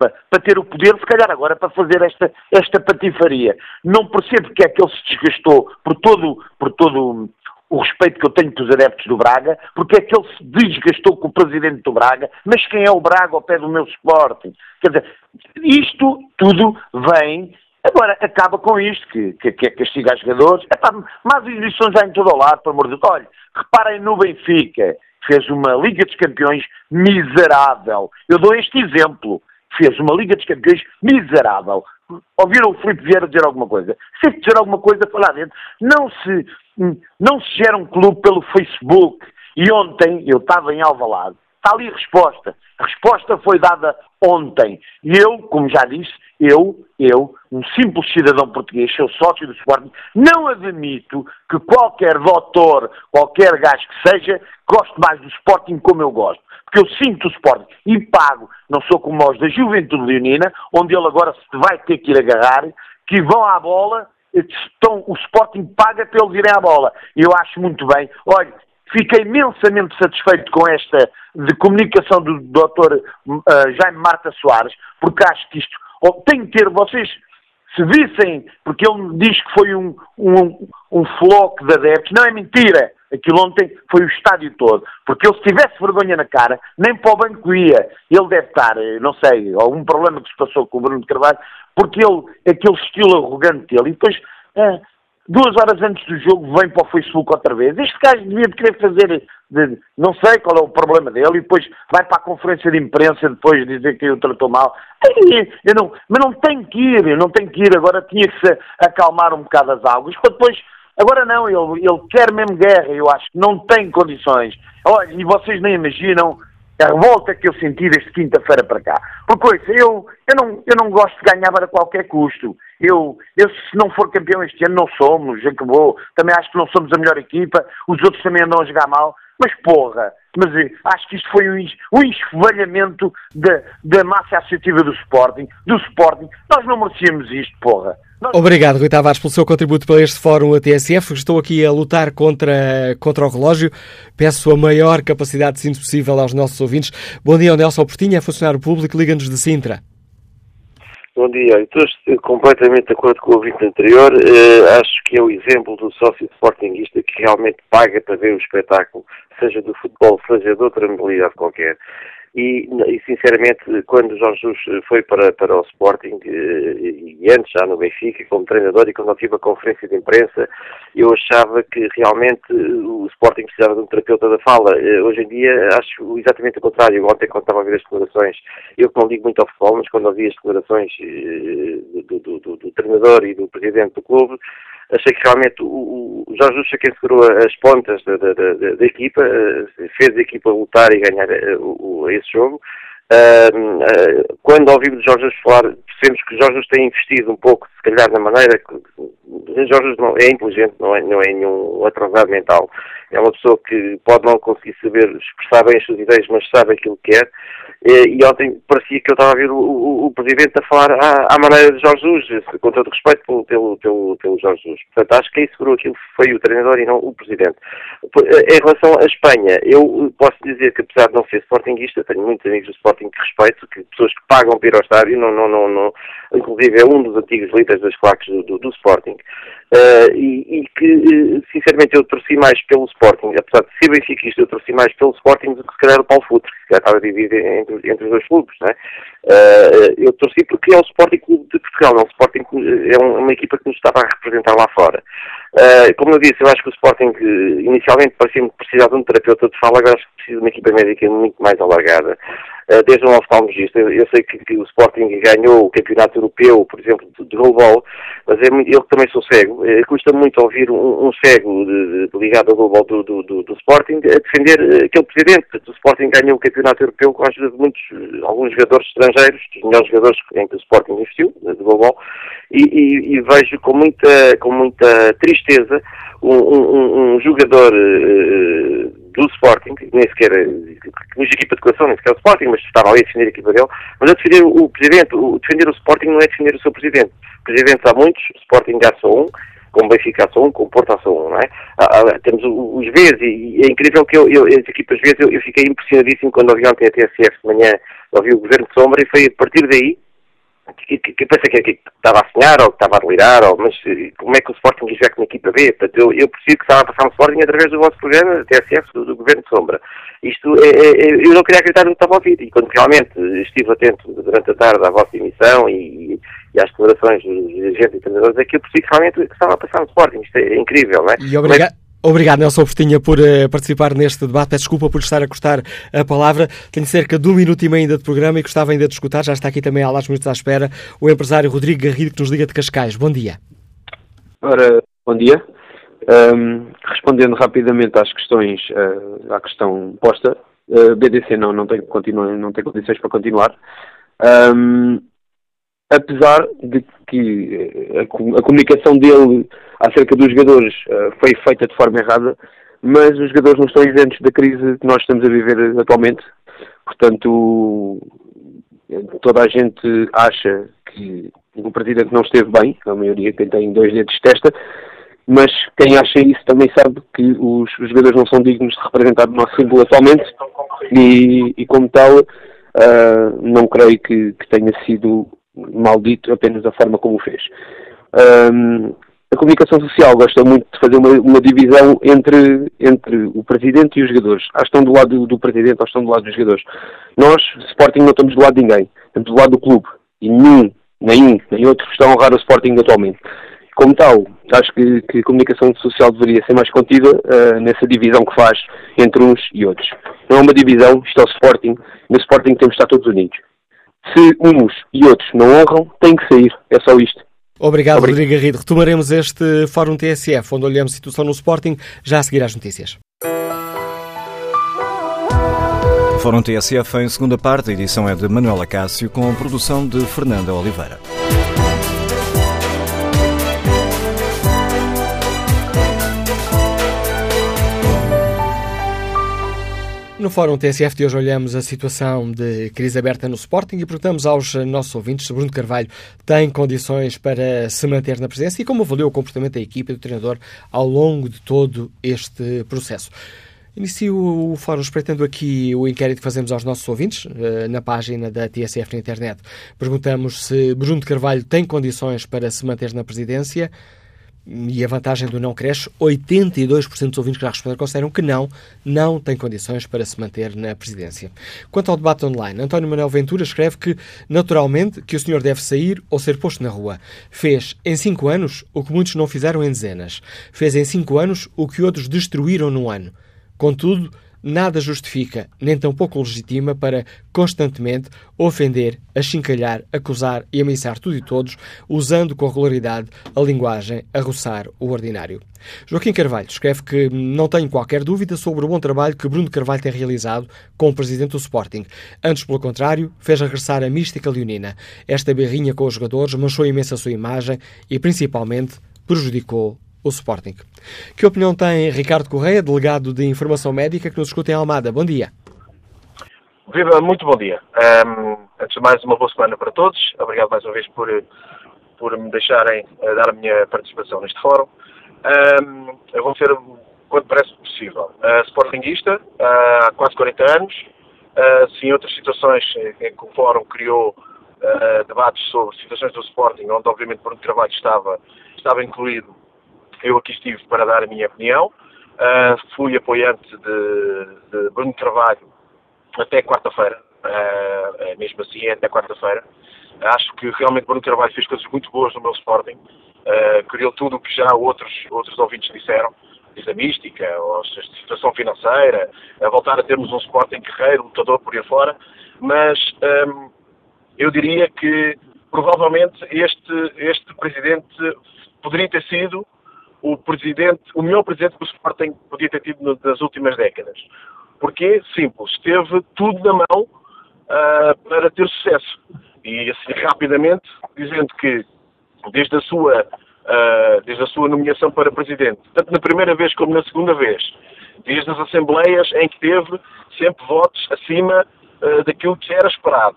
para ter o poder, se calhar agora para fazer esta, esta patifaria. Não percebo porque é que ele se desgastou por todo, por todo o respeito que eu tenho pelos adeptos do Braga, porque é que ele se desgastou com o presidente do Braga, mas quem é o Braga ao pé do meu Sporting? Quer dizer, isto tudo vem, agora acaba com isto, que, que, que é castigar jogadores, epá, as exibições já em todo o lado, pelo amor de Deus, olha, reparem no Benfica, fez uma Liga dos Campeões miserável. Eu dou este exemplo fez uma Liga dos Campeões miserável. Ouviram o Filipe Vieira dizer alguma coisa? Se dizer alguma coisa, foi lá dentro. Não se, não se gera um clube pelo Facebook. E ontem, eu estava em Alvalade, está ali a resposta. A resposta foi dada ontem. E eu, como já disse, eu, eu, um simples cidadão português, sou sócio do Sporting, não admito que qualquer doutor, qualquer gajo que seja, goste mais do Sporting como eu gosto porque eu sinto o Sporting e pago, não sou como os da Juventude Leonina, onde ele agora se vai ter que ir agarrar, que vão à bola, estão, o Sporting paga para eles irem à bola. Eu acho muito bem. Olha, fiquei imensamente satisfeito com esta de comunicação do Dr. Uh, Jaime Marta Soares, porque acho que isto oh, tem que ter, vocês se vissem, porque ele diz que foi um, um, um floco de adeptos, não é mentira. Aquilo ontem foi o estádio todo. Porque ele, se tivesse vergonha na cara, nem para o banco ia. Ele deve estar, eh, não sei, algum problema que se passou com o Bruno de Carvalho, porque ele, aquele estilo arrogante dele. E depois, é, duas horas antes do jogo, vem para o Facebook outra vez. Este gajo devia de querer fazer, de, não sei qual é o problema dele, e depois vai para a conferência de imprensa depois dizer que o tratou mal. Eu não, mas não tem que ir, eu não tenho que ir. Agora tinha que se acalmar um bocado as águas, para depois Agora não, ele, ele quer mesmo guerra, eu acho que não tem condições. Olha, e vocês nem imaginam a revolta que eu senti desde quinta-feira para cá. Por coisa, eu, eu, não, eu não gosto de ganhar a qualquer custo. Eu, eu, se não for campeão este ano, não somos, acabou. Também acho que não somos a melhor equipa, os outros também andam a jogar mal. Mas porra, mas eh, acho que isto foi um, um da, da massa associativa do Sporting, do Sporting. Nós não merecíamos isto, porra. Obrigado, Rui Tavares, pelo seu contributo para este fórum a TSF. Estou aqui a lutar contra, contra o relógio. Peço a maior capacidade de síntese possível aos nossos ouvintes. Bom dia, Nelson Portinha, funcionário público, liga-nos de Sintra. Bom dia, estou completamente de acordo com o ouvinte anterior. Uh, acho que é o exemplo do sócio sportinguista que realmente paga para ver o espetáculo, seja do futebol, seja de outra modalidade qualquer. E, e, sinceramente, quando Jorge Jesus foi para, para o Sporting, eh, e antes já no Benfica, como treinador, e quando eu tive a conferência de imprensa, eu achava que realmente o Sporting precisava de um terapeuta da fala. Eh, hoje em dia acho exatamente o contrário. Ontem, quando estava a ouvir as declarações, eu que não ligo muito ao futebol, mas quando ouvi as declarações eh, do, do, do, do treinador e do presidente do clube, achei que realmente o, o Jorge Jesus quem segurou as pontas da, da, da, da, equipa, eh, fez a equipa lutar e ganhar eh, o, o, esse jogo. Uh, uh, quando ouvimos Jorge falar, percebemos que Jorge tem investido um pouco, se calhar, na maneira que Jorge não, é inteligente, não é, não é nenhum atrasado mental. É uma pessoa que pode não conseguir saber expressar bem as suas ideias, mas sabe aquilo que quer. E, ontem parecia que eu estava a ver o, o, o Presidente a falar à, à, maneira de Jorge Jesus, com todo respeito pelo, pelo, pelo, pelo Jorge Jesus. Portanto, acho que quem segurou aquilo foi o treinador e não o Presidente. Em relação à Espanha, eu posso dizer que apesar de não ser sportinguista, tenho muitos amigos do Sporting que respeito, que pessoas que pagam para ir ao estádio, não, não, não, não, inclusive é um dos antigos líderes das claques do, do, do Sporting. Uh, e, e, que, sinceramente, eu torci mais pelo Sporting, apesar de ser benfiquista, eu torci mais pelo Sporting do que se calhar o Paulo Futre, que calhar estava dividido entre, entre os dois clubes, não? Uh, eu torci porque é o Sporting Clube de Portugal, é, um Sporting, é uma equipa que nos estava a representar lá fora. Uh, como eu disse, eu acho que o Sporting inicialmente parecia-me precisar de um terapeuta de fala, agora acho que precisa de uma equipa médica muito mais alargada. Desde um oftalmologista, eu, eu sei que, que, o Sporting ganhou o campeonato europeu, por exemplo, de, de mas é, eu também sou cego, uh, custa muito ouvir um, um cego de, de, ligado ao goalball do, do, do, do, Sporting a defender aquele presidente. O Sporting ganhou o campeonato europeu com a ajuda de muitos, alguns jogadores estrangeiros, os melhores jogadores em que o Sporting investiu, de goalball, e, e, e vejo com muita, com muita tristeza um, um, um jogador uh, do Sporting, nem sequer que equipa de coração, nem sequer o Sporting, mas estava ali a defender a equipa dele, mas a defender o presidente, o, defender o Sporting não é defender o seu presidente. Presidentes há muitos, Sporting há só um, com o Benfica há só um, com o Porto há só um, não é? Temos os Vs e, é incrível que eu, eu as equipas Vs, eu, eu fiquei impressionadíssimo quando ouvi ontem a TSF de manhã, ouvi o Governo de Sombra e foi a partir daí que, que, que pensei que, que, estava a sonhar ou que estava a delirar, ou, mas eh, como é que o Sporting estiver com a equipa B? Portanto, eu, eu que estava a passar no Sporting através do vosso programa, TSF, do, do Governo de Sombra. Isto, é, é, é, eu não queria acreditar no que estava a ouvir, e quando realmente estive atento durante a tarde à vossa emissão e, e às declarações dos dirigentes e treinadores, é que eu percebi que realmente estava a passar no Sporting. Isto é, incrível, não é? E obrigado. Mas, Obrigado, Nelson Portinha, por uh, participar neste debate. Peço desculpa por estar a custar a palavra. Tenho cerca de um minuto e meio ainda de programa e gostava ainda de escutar, já está aqui também há lá minutos à espera, o empresário Rodrigo Garrido, que nos liga de Cascais. Bom dia. Ora, bom dia. Um, respondendo rapidamente às questões, uh, à questão posta, uh, eh, BDC não, não tem, não tem condições para continuar. Um, apesar de que a, a, comunicação dele acerca dos jogadores uh, foi feita de forma errada, mas os jogadores não estão isentos da crise que nós estamos a viver atualmente. Portanto, toda a gente acha que o presidente não esteve bem, a maioria quem tem dois dedos de testa, mas quem acha isso também sabe que os, os jogadores não são dignos de representar o nosso símbolo atualmente e, e como tal, uh, não creio que, que tenha sido maldito apenas da forma como o fez. Um, a comunicação social gosta muito de fazer uma, uma, divisão entre, entre o presidente e os jogadores. Ou estão do lado do, presidente ou estão do lado dos jogadores. Nós, Sporting, não estamos do lado de ninguém. Estamos do lado do clube. E nenhum, nem nem outro está a honrar o Sporting atualmente. Como tal, acho que, que a comunicação social deveria ser mais contida uh, nessa divisão que faz entre uns e outros. Não é uma divisão, isto é o Sporting. No Sporting temos de estar todos unidos. Se uns e outros não honram, tem que sair. É só isto. Obrigado, Obrigado, Rodrigo Garrido. Retomaremos este Fórum TSF, onde olhamos a situação no Sporting, já a seguir às notícias. Fórum TSF em segunda parte, a edição é de Manuela Cássio, com a produção de Fernanda Oliveira. No Fórum TSF de hoje olhamos a situação de crise aberta no Sporting e perguntamos aos nossos ouvintes se Bruno Carvalho tem condições para se manter na presença e como avaliou o comportamento da equipa e do treinador ao longo de todo este processo. Inicio o fórum espreitando aqui o inquérito que fazemos aos nossos ouvintes eh, na página da TSF na internet. Perguntamos se Bruno Carvalho tem condições para se manter na presidência e a vantagem do não cresce, 82% dos ouvintes que já responderam consideram que não, não tem condições para se manter na presidência. Quanto ao debate online, António Manuel Ventura escreve que, naturalmente, que o senhor deve sair ou ser posto na rua. Fez em cinco anos o que muitos não fizeram em dezenas. Fez em cinco anos o que outros destruíram num ano. Contudo, nada justifica, nem tampouco legitima para constantemente ofender, achincalhar, acusar e ameaçar tudo e todos, usando com regularidade a linguagem a roçar o ordinário. Joaquim Carvalho escreve que não tem qualquer dúvida sobre o bom trabalho que Bruno Carvalho tem realizado como presidente do Sporting. Antes, pelo contrário, fez regressar a mística leonina. Esta berrinha com os jogadores manchou imenso a sua imagem e, principalmente, prejudicou o Sporting. Que opinião tem Ricardo Correia, delegado de Informação Médica, que nos escuta em Almada? Bom dia. Viva, muito bom dia. Um, antes de mais, uma boa semana para todos. Obrigado mais uma vez por, por me deixarem uh, dar a minha participação neste fórum. Um, eu vou ser quanto parece possível. Uh, uh, há quase 40 anos. Uh, sim, outras situações em que o fórum criou debates sobre situações do Sporting, onde obviamente Bruno Trabalho estava, estava incluído eu aqui estive para dar a minha opinião. Uh, fui apoiante de, de Bruno Carvalho até quarta-feira, uh, mesmo assim é até quarta-feira. Acho que realmente Bruno Carvalho fez coisas muito boas no meu Sporting, uh, criou tudo o que já outros, outros ouvintes disseram, desde a mística, a situação financeira, a voltar a termos um Sporting guerreiro, lutador por aí fora, mas um, eu diria que provavelmente este, este presidente poderia ter sido o presidente, o melhor presidente que o Sporting podia ter tido nas últimas décadas. Porque, simples, teve tudo na mão uh, para ter sucesso. E assim, rapidamente, dizendo que desde a sua uh, desde a sua nomeação para presidente, tanto na primeira vez como na segunda vez, desde as assembleias em que teve sempre votos acima uh, daquilo que era esperado.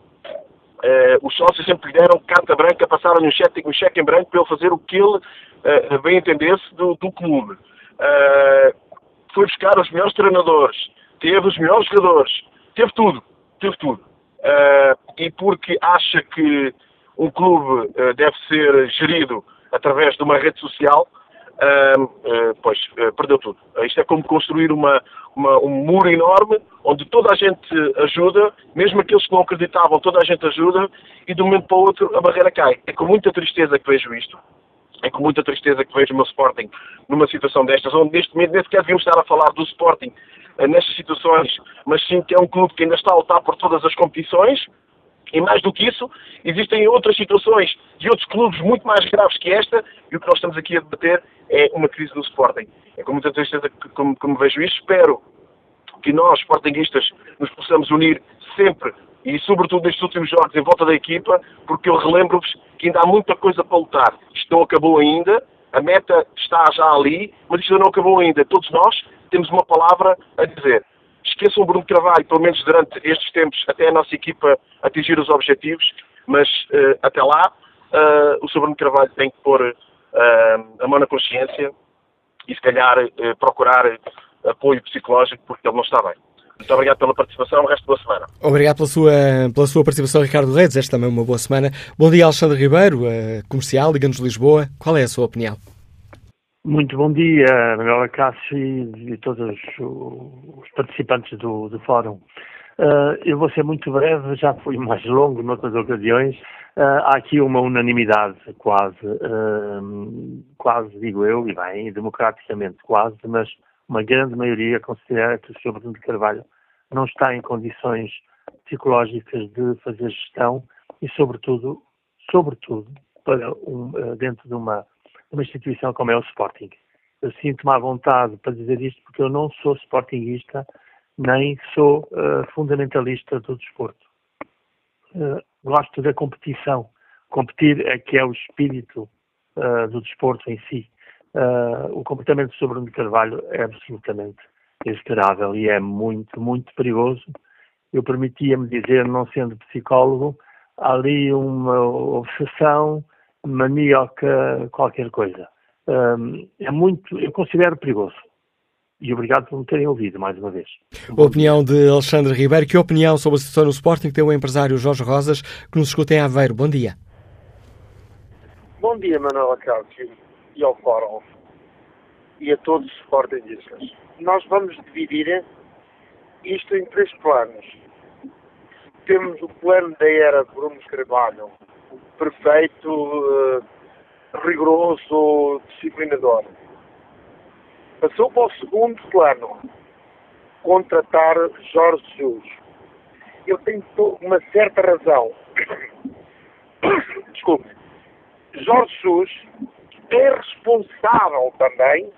Uh, os sócios sempre lhe deram carta branca, passaram-lhe um cheque, um cheque em branco para ele fazer o que ele uh, bem entendesse do, do clube. Uh, foi buscar os melhores treinadores, teve os melhores jogadores, teve tudo, teve tudo. e porque acha que um clube deve ser gerido através de uma rede social, pois perdeu tudo. Isto é como construir uma, uma, um muro enorme onde toda a gente ajuda, mesmo aqueles que não acreditavam, toda a gente ajuda e de um momento para o outro a barreira cai. É com muita tristeza que vejo isto. É com muita tristeza que vejo o meu Sporting numa situação destas, onde neste momento nem sequer devíamos estar a falar do Sporting uh, nestas situações, mas sim que é um clube que ainda está a lutar por todas as competições, e mais do que isso, existem outras situações de outros clubes muito mais graves que esta, e o que nós estamos aqui a debater é uma crise do Sporting. É com muita tristeza que, como, como vejo isto. Espero que nós, Sportingistas, nos possamos unir sempre e, sobretudo, nestes últimos jogos em volta da equipa, porque eu relembro-vos que ainda há muita coisa para lutar. Isto não acabou ainda, a meta está já ali, mas isto não acabou ainda. Todos nós temos uma palavra a dizer esqueçam o Bruno Carvalho, pelo menos durante estes tempos, até a nossa equipa atingir os objetivos, mas uh, até lá uh, o Sr. Bruno Carvalho tem que pôr uh, a mão na consciência e se calhar procurar apoio psicológico porque ele não está bem. Muito obrigado pela participação, o resto da semana. Obrigado pela sua, pela sua participação, Ricardo Reis. Esta também é uma boa semana. Bom dia, Alexandre Ribeiro, comercial, Liga-nos Lisboa. Qual é a sua opinião? Muito bom dia, Manuela Cássio e, todos os, participantes do, do fórum. Uh, eu vou ser muito breve, já fui mais longo noutras ocasiões. Uh, há aqui uma unanimidade, quase, uh, quase digo eu, e bem, democraticamente quase, mas uma grande maioria considera que o Sr. Bruno de Carvalho não está em condições psicológicas de fazer gestão e, sobretudo, sobretudo, para um, dentro de uma uma instituição como é o Sporting. Eu sinto-me à vontade para dizer isto porque eu não sou sportinguista nem sou uh, fundamentalista do desporto. Uh, gosto da competição. Competir é que é o espírito uh, do desporto em si. o comportamento sobre o Carvalho é absolutamente execrável e é muito, muito perigoso. Eu permitia-me dizer, não sendo psicólogo, ali uma obsessão maníaca, qualquer coisa. Um, é muito, eu considero perigoso. E obrigado por me terem ouvido mais uma vez. A opinião de Alexandre Ribeiro. Que opinião sobre a situação no Sporting tem o empresário Jorge Rosas, que nos escuta em Aveiro. Bom dia. Bom dia, Manuela Cássio e ao Fórum e a todos os Sportingistas. Nós vamos dividir isto em três planos. Temos o plano da era de Bruno Carvalho, perfeito, uh, rigoroso, disciplinador. Passou para o segundo plano, contratar Jorge Jesus. Eu tenho uma certa razão. Desculpe. Jorge Jesus é responsável também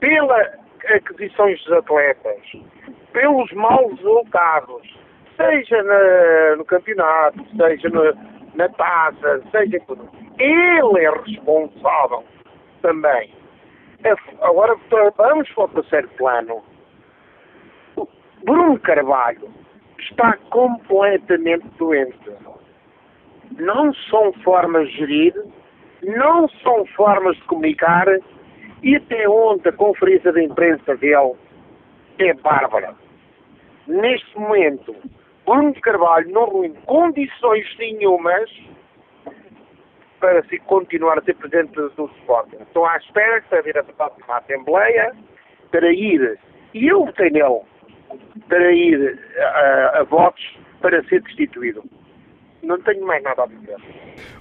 pela aquisições dos atletas, pelos maus resultados, seja na, no campeonato, seja no, na taça, seja tudo. Ele é responsável também. É, agora vamos para o terceiro plano. Bruno Carvalho está completamente doente. Não são formas de gerir, não são formas de comunicar, e até ontem a conferência de imprensa dele é bárbara. Neste momento, Bruno Carvalho não reúne condições nenhumas para se continuar a ser presidente do Sporting. Estou à espera que se vir a próxima Assembleia para ir, e eu votei nele, para ir a, a votos para ser destituído. Não tenho mais nada a dizer.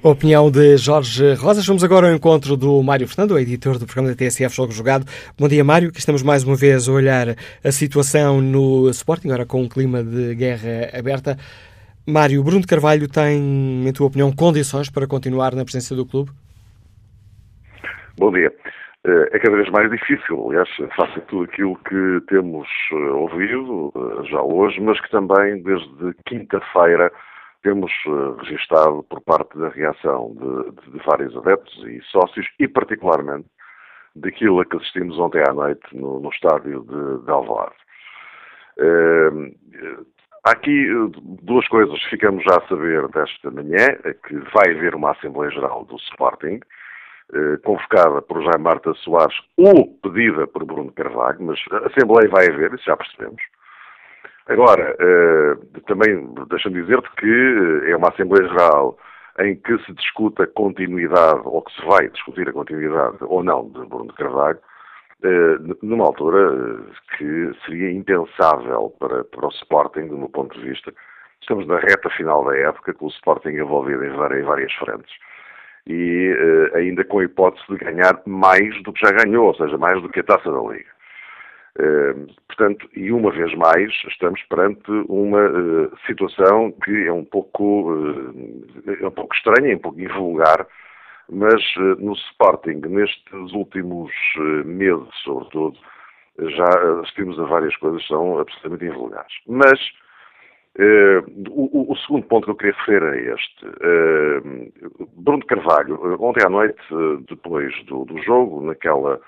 A opinião de Jorge Rosas. Vamos agora ao encontro do Mário Fernando, editor do programa da TSF Jogo Jogado. Bom dia, Mário, que estamos mais uma vez a olhar a situação no Sporting, agora com um clima de guerra aberta. Mário, Bruno de Carvalho tem, em tua opinião, condições para continuar na presença do clube? Bom dia. Eh, é cada vez mais difícil, aliás, face a tudo aquilo que temos eh, ouvido eh, já hoje, mas que também desde quinta-feira temos registado por parte da reação de, de, vários adeptos e sócios e particularmente daquilo a que assistimos ontem à noite no, no estádio de, de Alvalade. Há aqui duas coisas que ficamos já a saber desta manhã, é que vai haver uma Assembleia Geral do Sporting, eh, convocada por Jaime Marta Soares ou pedida por Bruno Carvalho, mas a Assembleia vai haver, isso já percebemos. Agora, eh, também deixa-me dizer-te que eh, é uma Assembleia Geral em que se discuta a continuidade, ou que se vai discutir a continuidade ou não de Bruno Carvalho, numa altura que seria impensável para, para o Sporting, do meu ponto de vista. Estamos na reta final da época, com o Sporting envolvido em várias frentes e ainda com a hipótese de ganhar mais do que já ganhou, ou seja, mais do que a taça da Liga. Uh, portanto, e uma vez mais, estamos perante uma uh, situação que é um pouco, é um pouco estranha, é um pouco invulgar, mas no Sporting, nestes últimos meses, sobretudo, já assistimos a várias coisas que são absolutamente invulgares. Mas Uh, o, o, segundo ponto que eu queria referir é este. Uh, Bruno Carvalho, ontem à noite, depois do, do jogo, naquela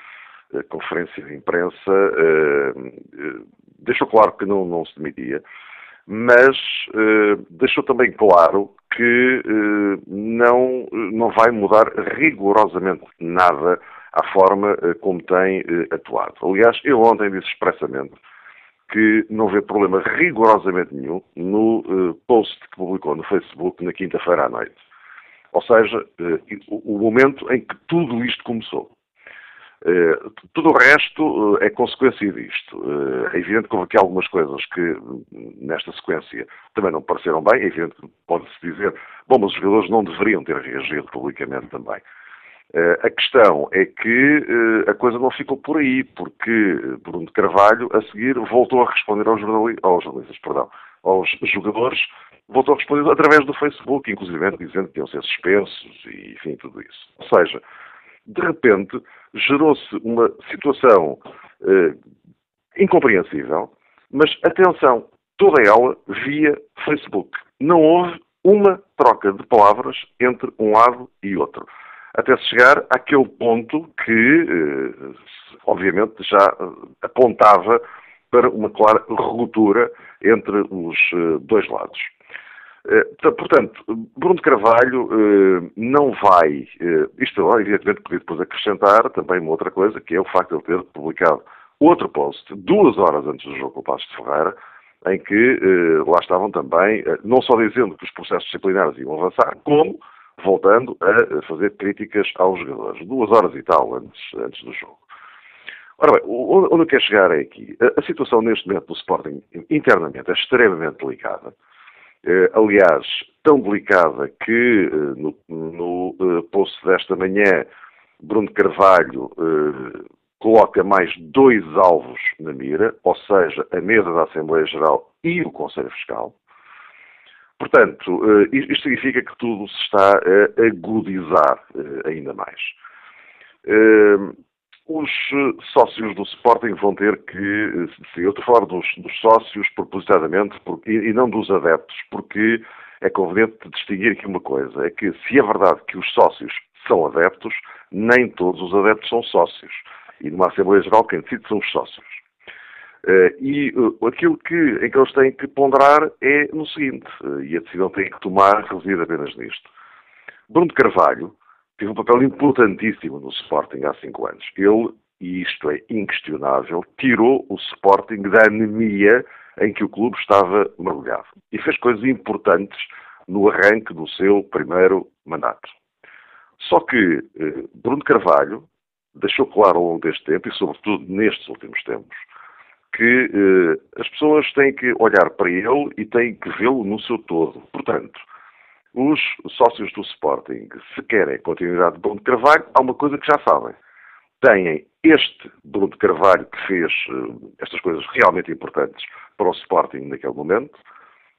conferência de imprensa, deixou claro que não, não se demitia, mas deixou também claro que não, não vai mudar rigorosamente nada à forma como tem atuado. Aliás, eu ontem disse expressamente que não vê problema rigorosamente nenhum no post que publicou no Facebook na quinta-feira à noite. Ou seja, o, momento em que tudo isto começou. Uh, tudo o resto é consequência disto. é evidente que houve aqui algumas coisas que, nesta sequência, também não pareceram bem. É evidente que pode-se dizer, bom, mas os jogadores não deveriam ter reagido publicamente também. A questão é que a coisa não ficou por aí, porque Bruno de Carvalho, a seguir, voltou a responder aos, aos jornalistas, perdão, aos jogadores, voltou a responder através do Facebook, inclusive dizendo que iam ser suspensos e, enfim, tudo isso. Ou seja, de repente, gerou-se uma situação uh, incompreensível, mas atenção, toda ela via Facebook. Não houve uma troca de palavras entre um lado e outro até chegar àquele ponto que, eh, obviamente, já apontava para uma clara ruptura entre os eh, dois lados. Eh, portanto, Bruno Carvalho não vai, isto evidentemente podia depois acrescentar também uma outra coisa, que é o facto de ele ter publicado outro post duas horas antes do jogo com o Passos de Ferreira, em que lá estavam também, não só dizendo que os processos disciplinares iam avançar, como voltando a fazer críticas aos jogadores, duas horas e tal antes, antes do jogo. Ora bem, onde eu quero chegar é aqui. A, situação neste momento do Sporting internamente é extremamente delicada. Eh, aliás, tão delicada que eh, no, no eh, desta manhã, Bruno Carvalho coloca mais dois alvos na mira, ou seja, a mesa da Assembleia Geral e o Conselho Fiscal. Portanto, isto significa que tudo se está a agudizar ainda mais. Eh, os sócios do Sporting vão ter que, sim, eu estou a falar dos, dos sócios propositadamente porque, e não dos adeptos, porque é conveniente distinguir aqui uma coisa, é que se é verdade que os sócios são adeptos, nem todos os adeptos são sócios. E numa Assembleia Geral quem decide são os sócios. Uh, e uh, aquilo que, em que eles têm que ponderar é no seguinte, uh, e a decisão tem que tomar reside apenas nisto. Bruno Carvalho teve um papel importantíssimo no Sporting há cinco anos. Ele, e isto é inquestionável, tirou o Sporting da anemia em que o clube estava mergulhado. E fez coisas importantes no arranque do seu primeiro mandato. Só que eh, Bruno Carvalho deixou claro ao longo deste tempo, e sobretudo nestes últimos tempos, que eh, as pessoas têm que olhar para ele e têm que vê-lo no seu todo. Portanto, os sócios do Sporting, se querem continuidade de Bruno de Carvalho, há uma coisa que já sabem. Têm este Bruno de Carvalho que fez uh, estas coisas realmente importantes para o Sporting naquele momento,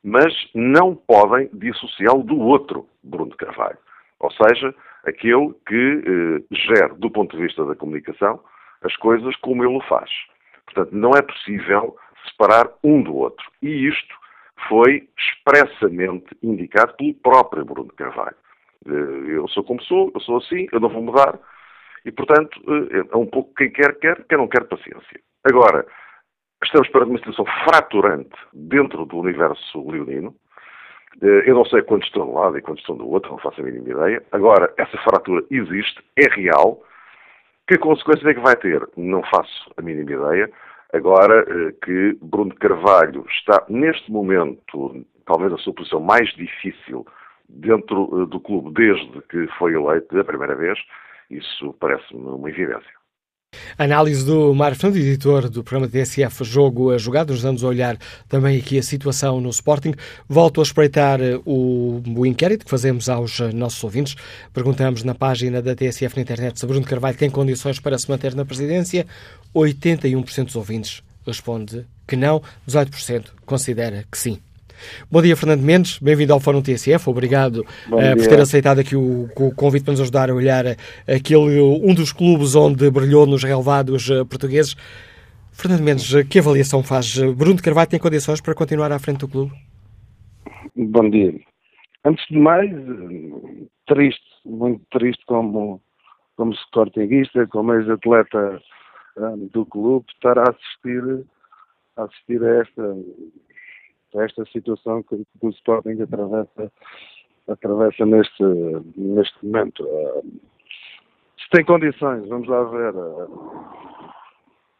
mas não podem dissociá-lo do outro Bruno de Carvalho. Ou seja, aquele que uh, gera, do ponto de vista da comunicação, as coisas como ele o faz. Portanto, não é possível separar um do outro. E isto foi expressamente indicado pelo próprio Bruno Carvalho. Eu sou como sou, eu sou assim, eu não vou mudar. E, portanto, eh, é um pouco quem quer, quer, quem não quer, paciência. Agora, estamos para uma situação fraturante dentro do universo leonino. Eh, eu não sei quantos estão de um lado e quantos estão do outro, não faço a mínima ideia. Agora, essa fratura existe, é real. Que consequências é que vai ter? Não faço a mínima ideia. Agora eh, que Bruno Carvalho está, neste momento, talvez a sua posição mais difícil dentro do clube desde que foi eleito a primeira vez, isso parece-me uma evidência. Análise do Mário Fernando, editor do programa TSF Jogo a Jogar. Nos damos a olhar também aqui a situação no Sporting. Volto a espreitar eh, o, o, inquérito que fazemos aos eh, nossos ouvintes. Perguntamos na página da TSF na internet se Bruno Carvalho tem condições para se manter na presidência. 81% dos ouvintes responde que não, 18% considera que sim. Bom dia, Fernando Mendes. Bem-vindo ao Fórum TSF. Obrigado uh, por ter aceitado aqui o, o, convite para nos ajudar a olhar aquele, um dos clubes onde brilhou nos relevados uh, portugueses. Fernando Mendes, que avaliação faz? Bruno de Carvalho tem condições para continuar à frente do clube? Bom dia. Antes de mais, triste, muito triste como, como sportinguista, como ex-atleta um, do clube, estar a assistir, a assistir a esta esta situação que, que o Sporting atravessa, atravessa neste, neste momento. Uh, se tem condições, vamos lá ver. Uh,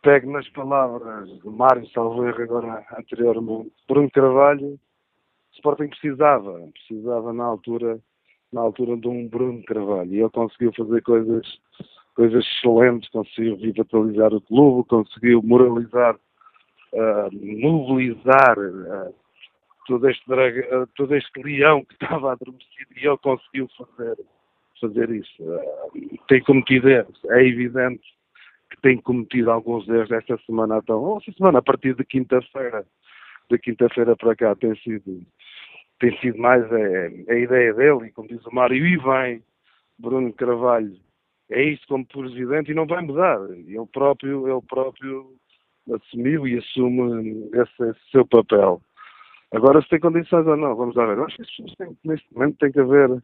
pegue nas palavras de Mário Salveiro agora anteriormente. Bruno Carvalho, o Sporting precisava, precisava na altura, na altura de um Bruno Carvalho. E ele conseguiu fazer coisas, coisas excelentes, conseguiu revitalizar o clube, conseguiu moralizar, uh, mobilizar uh, todo este, drag, todo este leão que estava adormecido e ele conseguiu fazer, fazer isso. Uh, tem cometido erros, é evidente que tem cometido alguns erros esta semana, então, esta semana, a partir de quinta-feira, de quinta-feira para cá, tem sido, tem sido mais é, a ideia dele, e como diz o Mário, e vem Bruno Carvalho, é isso como presidente e não vai mudar. Ele próprio, ele próprio assumiu e assume esse, esse seu papel. Agora, se tem condições ou não, vamos lá ver. Eu acho que pessoas têm, neste momento tem que haver,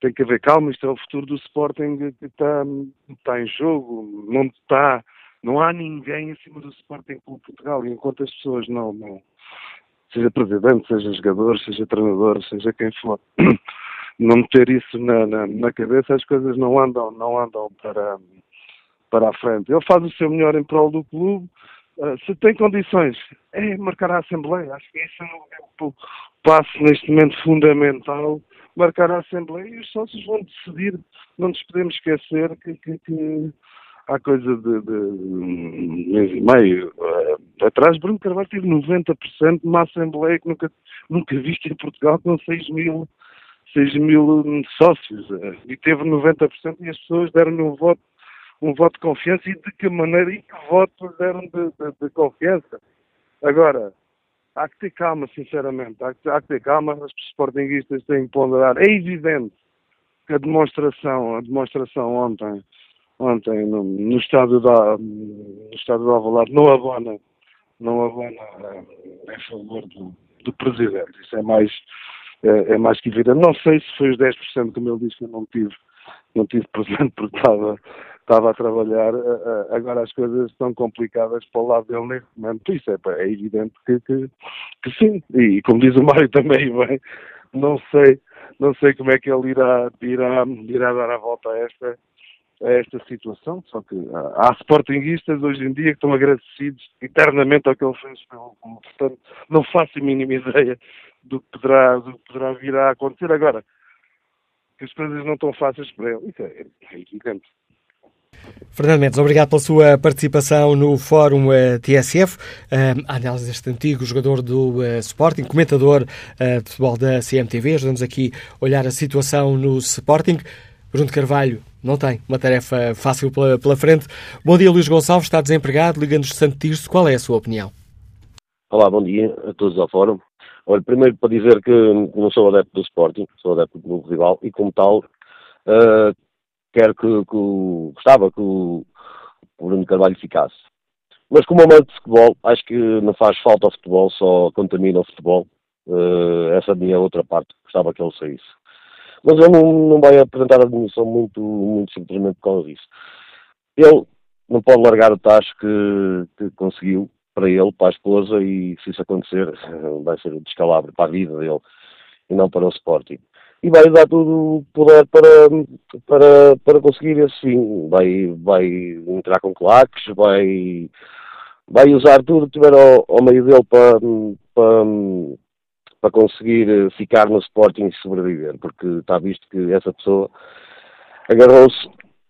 tem que haver calma. Isto é o futuro do Sporting que está, está em jogo. Não está, não há ninguém acima do Sporting Clube Portugal. E enquanto as pessoas não, não, seja presidente, seja jogador, seja treinador, seja quem for, não ter isso na, na, na, cabeça, as coisas não andam, não andam para, para a frente. Ele faz o seu melhor em prol do clube Uh, se tem condições, é marcar a Assembleia. Acho que esse é o, passo neste momento fundamental. Marcar a Assembleia e os sócios vão decidir. Não nos podemos esquecer que, que, que há coisa de, de um mês e meio uh, atrás, Bruno Carvalho teve 90% numa Assembleia que nunca, nunca viste em Portugal com 6 mil, 6 mil sócios. Uh, e teve 90% e as pessoas deram-lhe um voto um voto de confiança e de que maneira e que voto deram de, de, de, confiança. Agora, há que ter calma, sinceramente, há que, há que ter calma, os sportinguistas têm que ponderar. É evidente que a demonstração, a demonstração ontem, ontem no, no estádio da no estádio da Alvalade não abona, não abona é, em favor do, do presidente. Isso é mais é, é, mais que evidente. Não sei se foi os 10% como ele disse que eu não tive, não tive presente porque estava estava a trabalhar, eh, eh, agora as coisas estão complicadas para o lado dele neste momento. Isso é, é evidente que, que, que, sim. E como diz o Mário também bem, não sei, não sei como é que ele irá, irá, irá dar a volta a esta, a esta situação, só que há sportinguistas hoje em dia que estão agradecidos eternamente ao que ele fez pelo Portanto, não faço a mínima ideia do que poderá, do que poderá vir a acontecer. Agora, que as coisas não estão fáceis para ele. Isso é, é evidente. Fernando Mendes, obrigado pela sua participação no Fórum uh, TSF. Uh, a análise deste antigo jogador do uh, Sporting, comentador de futebol da CMTV, ajudamos aqui a olhar a situação no Sporting. Bruno Carvalho não tem uma tarefa fácil pela, pela frente. Bom dia, Luís Gonçalves, está desempregado, liga-nos de Santo Tirso. Qual é a sua opinião? Olá, bom dia a todos ao Fórum. Olha, primeiro para dizer que não sou adepto do Sporting, sou adepto do rival e como tal uh, quero que, que gostava que o, o Bruno Carvalho ficasse. Mas como amante de futebol, acho que não faz falta ao futebol, só contamina o futebol. Uh, essa é a minha outra parte, gostava que ele saísse. Mas ele não, não vai apresentar a admissão muito, muito simplesmente por causa disso. Ele não pode largar o tacho que, que conseguiu para ele, para a esposa, e se isso acontecer, vai ser um descalabro para a vida dele e não para o Sporting e vai dar tudo o poder para, para, para conseguir assim. Vai, vai entrar com claques, vai, vai usar tudo que tiver ao, ao meio dele para, para, para conseguir ficar no Sporting e sobreviver, porque está visto que essa pessoa agarrou-se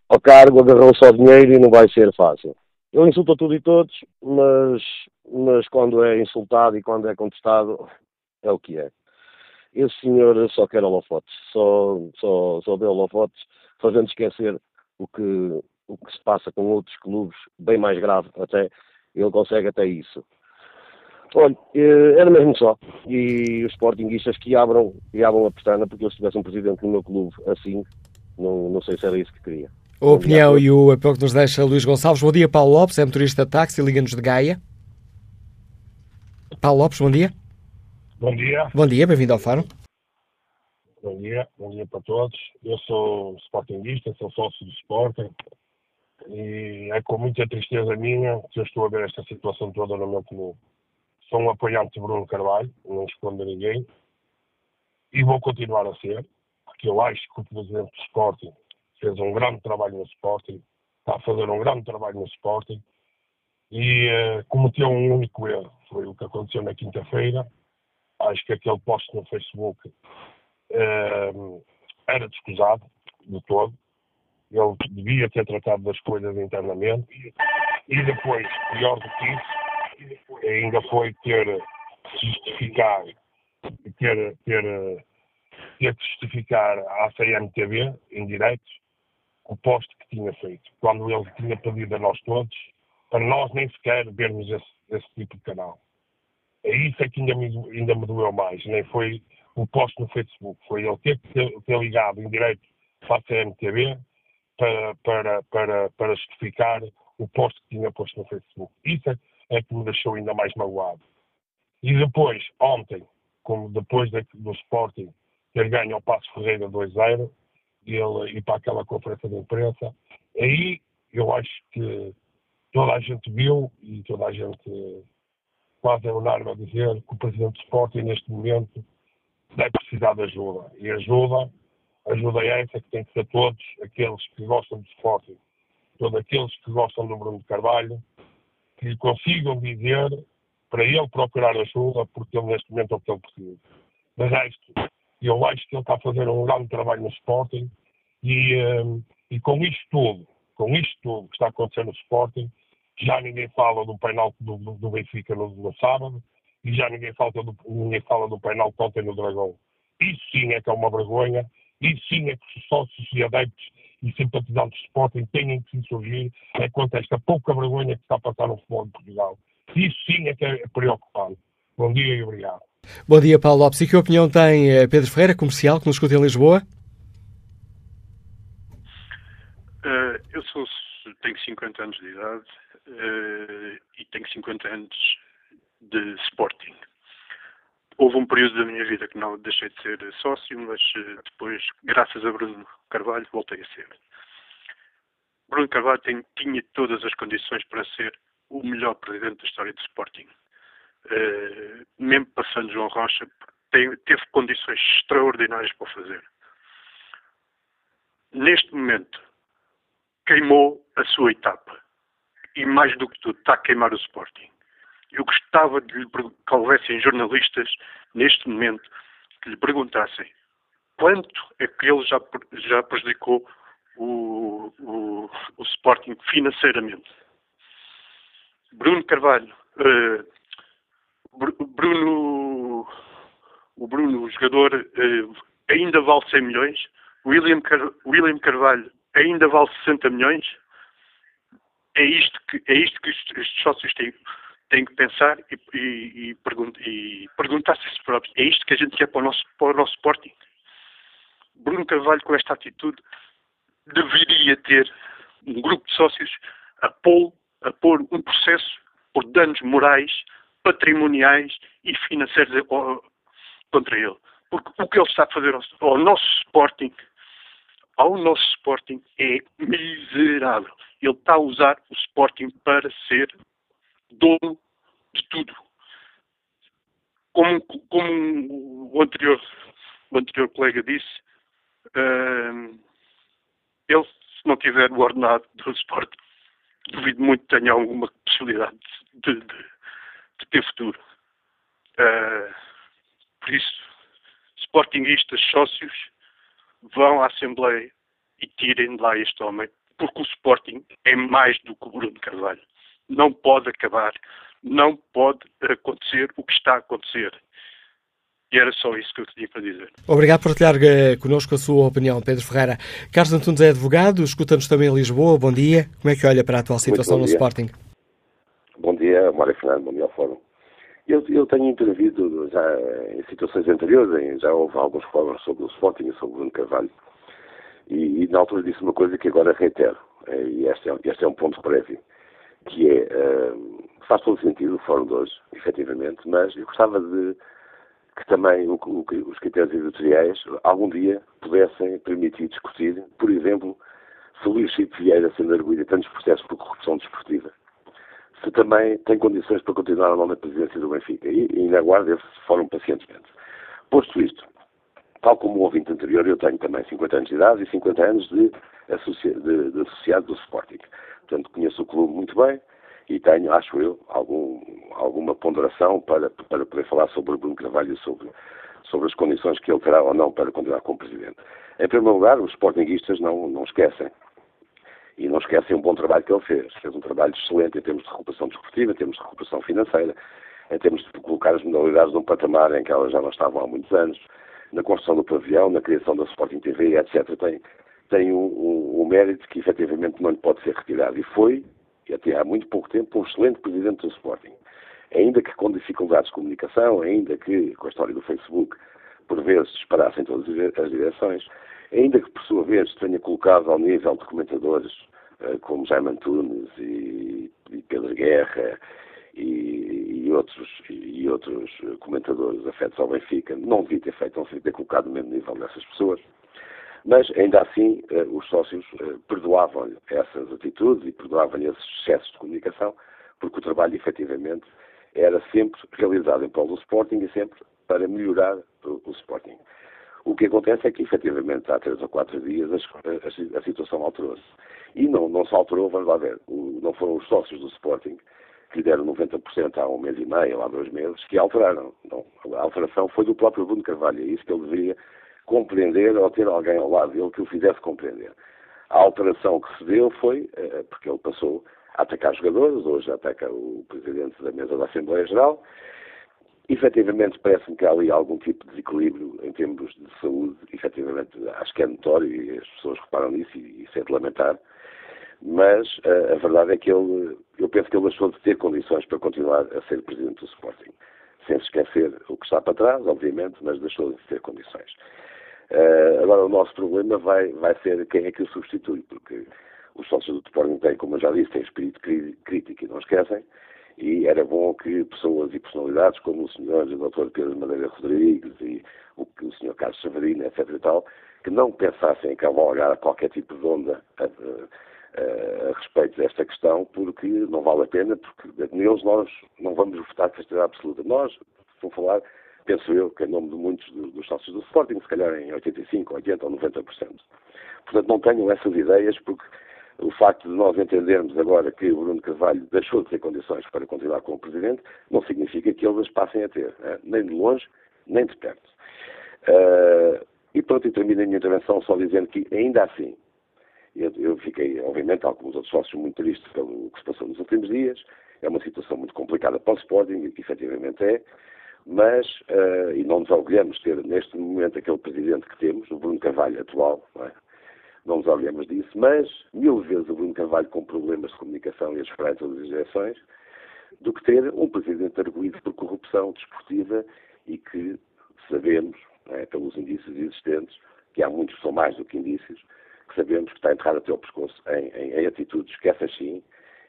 ao cargo, agarrou-se ao dinheiro e não vai ser fácil. Ele insulta tudo e todos, mas, mas quando é insultado e quando é contestado, é o que é esse senhor só quer holofotes, só, só, só vê holofotes, fazendo esquecer o que, o que se passa com outros clubes, bem mais grave até, ele consegue até isso. Olha, eh, era mesmo só. E os sportinguistas que abram, que abram a pestana, porque eu se tivesse um presidente no meu clube assim, não, não sei se era isso que queria. A opinião e o apelo que nos deixa Luís Gonçalves. Bom dia, Paulo Lopes, é motorista de táxi, liga-nos de Gaia. Paulo Lopes, bom dia. Bom dia. Bom dia, bem-vindo ao Faro. Bom dia, bom dia para todos. Eu sou sportinguista, sou sócio do Sporting e é com muita tristeza minha que eu estou a ver esta situação toda no meu clube. Sou um apoiante de Bruno Carvalho, não escondo a ninguém, e vou continuar a ser, porque eu acho que o presidente do Sporting fez um grande trabalho no Sporting, está a fazer um grande trabalho no Sporting, e uh, cometeu um único erro, foi o que aconteceu na quinta-feira, acho que aquele post no Facebook uh, era descusado de todo. Ele devia ter tratado das coisas internamente. E depois, pior do que isso, ainda foi ter justificar, ter, ter, ter justificar à CMTV, em direto, o post que tinha feito, quando ele tinha pedido a nós todos, para nós nem sequer vermos esse, esse tipo de canal. É isso é que ainda me, ainda me doeu mais, nem foi o post no Facebook, foi ele ter, ter, ligado em direito para a CMTV para, para, para, para justificar o post que tinha posto no Facebook. Isso é, é que me deixou ainda mais magoado. E depois, ontem, como depois de, do Sporting ter ganho ao Passo Ferreira 2-0, ele ir para aquela conferência de imprensa, aí eu acho que toda a gente viu e toda a gente quase é unânime a dizer que o presidente do Sporting, neste momento, deve precisar de ajuda. E ajuda, ajuda é essa que tem que ser todos aqueles que gostam do Sporting, todos aqueles que gostam do Bruno Carvalho, que lhe consigam dizer para ele procurar ajuda, porque ele neste momento é o que ele precisa. De resto, eu acho que ele está a fazer um grande trabalho no Sporting e, um, e com isto tudo, com isto tudo que está acontecendo no Sporting, já ninguém fala do penalti do, do, Benfica no, no, sábado e já ninguém, falta do, ninguém fala do penalti ontem no Dragão. Isso sim é que é uma vergonha, isso sim é que os sócios e adeptos e simpatizantes de Sporting têm que se surgir é quanto a esta pouca vergonha que está a passar no futebol de Portugal. Isso sim é que é preocupante. Bom dia e obrigado. Bom dia, Paulo Lopes. E que opinião tem eh, Pedro Ferreira, comercial, que nos escuta em Lisboa? Uh, eu sou, tenho 50 anos de idade, e tenho 50 anos de Sporting. Houve um período da minha vida que não deixei de ser sócio, mas uh, depois, graças a Bruno Carvalho, voltei a ser. Bruno Carvalho tem, tinha todas as condições para ser o melhor presidente da história do Sporting. Uh, mesmo passando João Rocha, tem, teve condições extraordinárias para fazer. Neste momento, queimou a sua etapa e mais do que tudo está a queimar o Sporting. Eu gostava de lhe, que houvessem jornalistas neste momento que lhe perguntassem quanto é que ele já, já prejudicou o, o, o Sporting financeiramente. Bruno Carvalho, uh, Bruno, o Bruno, o jogador, uh, ainda vale 100 milhões, William, Car William Carvalho ainda vale 60 milhões. É isto que, é isto que estes sócios têm, têm que pensar e, e, e, e perguntar-se a si próprios. É isto que a gente quer para o nosso, para o nosso Sporting? Bruno Carvalho, com esta atitude, deveria ter um grupo de sócios a pôr, a pôr um processo por danos morais, patrimoniais e financeiros contra ele. Porque o que ele está a fazer ao, ao nosso Sporting, ao nosso Sporting, é miserável. Ele está a usar o Sporting para ser dono de tudo. Como, como o, anterior, o anterior colega disse, uh, ele, se não tiver o ordenado do Sporting, duvido muito que tenha alguma possibilidade de, de, de ter futuro. Uh, por isso, Sportingistas sócios vão à Assembleia e tirem de lá este homem, porque o Sporting é mais do que o Bruno Carvalho. Não pode acabar, não pode acontecer o que está a acontecer. E era só isso que eu tinha para dizer. Obrigado por partilhar uh, connosco a sua opinião, Pedro Ferreira. Carlos Antunes é advogado, escuta-nos também em Lisboa. Bom dia. Como é que olha para a atual situação no Sporting? Bom dia, Mário Fernando, bom dia ao Fórum. Eu, eu, tenho intervido já em situações anteriores, já houve alguns fóruns sobre o Sporting e sobre o Bruno Carvalho. E, e, na altura disse uma coisa que agora reitero, eh, e este é, este é um ponto prévio, que é, uh, faz todo sentido o fórum de hoje, efetivamente, mas eu gostava de que também o, o, os critérios editoriais algum dia pudessem permitir discutir, por exemplo, se Luís Chico Vieira sendo arguído tantos processos por corrupção desportiva, se também tem condições para continuar a nova presidência do Benfica. E, e na guarda esse fórum pacientemente. Posto isto, tal como o ouvinte anterior, eu tenho também 50 anos de idade e 50 anos de, de, de associado do Sporting. Portanto, conheço o clube muito bem, e tenho, acho eu, algum, alguma ponderação para, para poder falar sobre o Bruno Carvalho e sobre, sobre as condições que ele terá ou não para continuar como Presidente. Em primeiro lugar, os Sportingistas não, não esquecem, e não esquecem um bom trabalho que ele fez. Fez um trabalho excelente em termos de recuperação desportiva, em termos de recuperação financeira, em termos de colocar as modalidades num patamar em que elas já não estavam há muitos anos, na construção do pavilhão, na criação da Sporting TV, etc. Tem, tem um, um, um mérito que efetivamente não lhe pode ser retirado. E foi e até há muito pouco tempo, um excelente presidente do Sporting. Ainda que com dificuldades de comunicação, ainda que com a história do Facebook, por vezes disparassem todas as direções, ainda que por sua vez tenha colocado ao nível de comentadores uh, como Jaime Antunes e, Pedro Guerra e, e, outros, e outros comentadores afetos ao Benfica, não devia ter feito, não devia ter colocado no mesmo nível dessas pessoas. Mas, ainda assim, eh, os sócios eh, perdoavam-lhe essas atitudes e perdoavam-lhe esses excessos de comunicação, porque o trabalho, efetivamente, era sempre realizado em prol do Sporting e sempre para melhorar o, o Sporting. O que acontece é que, efetivamente, há três ou quatro dias a, a, a situação alterou-se. E não, não se alterou, vamos lá ver, o, não foram os sócios do Sporting que lhe deram 90% há um mês e meio, há dois meses, que alteraram. Não, a alteração foi do próprio Bruno Carvalho, é isso que ele deveria compreender ou ter alguém ao lado dele que o fizesse compreender. A alteração que se deu foi, eh, porque ele passou a atacar jogadores, hoje ataca o Presidente da Mesa da Assembleia Geral. Efetivamente, parece-me que há ali algum tipo de desequilíbrio em termos de saúde. Efetivamente, acho que é notório e as pessoas reparam nisso e isso é de lamentar. Mas a, eh, a verdade é que ele, eu penso que ele deixou de ter condições para continuar a ser Presidente do Sporting. Sem se esquecer o que está para trás, obviamente, mas deixou de ter condições. Uh, agora, o nosso problema vai, vai ser quem é que o substitui, porque os sócios do Sporting têm, como eu já disse, têm espírito crítico e não esquecem, e era bom que pessoas e personalidades como o senhor o Dr. Pedro Madeira Rodrigues e o, o senhor Carlos Savarino, etc. e tal, que não pensassem em cavalgar qualquer tipo de onda a, a, a, a, respeito desta questão, porque não vale a pena, porque neles nós não vamos votar com certeza absoluta. Nós, vou falar penso eu, que em nome de muitos dos sócios do Sporting, se calhar em 85%, 80% ou 90%. Portanto, não tenham essas ideias, porque o facto de nós entendermos agora que o Bruno Carvalho deixou de ter condições para continuar como Presidente, não significa que eles as passem a ter, né? nem de longe, nem de perto. Uh, E pronto, e termino a minha intervenção só dizendo que, ainda assim, eu, eu fiquei, obviamente, alguns outros sócios, muito tristes pelo que se passou nos últimos dias. É uma situação muito complicada para o Sporting, e efetivamente é, mas, uh, e não nos orgulhamos de ter neste momento aquele presidente que temos, o Bruno Carvalho atual, é? Não nos orgulhamos disso, mas mil vezes o Bruno Carvalho com problemas de comunicação e as esperanças das direções, do que ter um presidente arguído por corrupção desportiva e que sabemos, é, pelos indícios existentes, que há muitos que são mais do que indícios, que sabemos que está enterrado até ao pescoço em, em, em atitudes que essas sim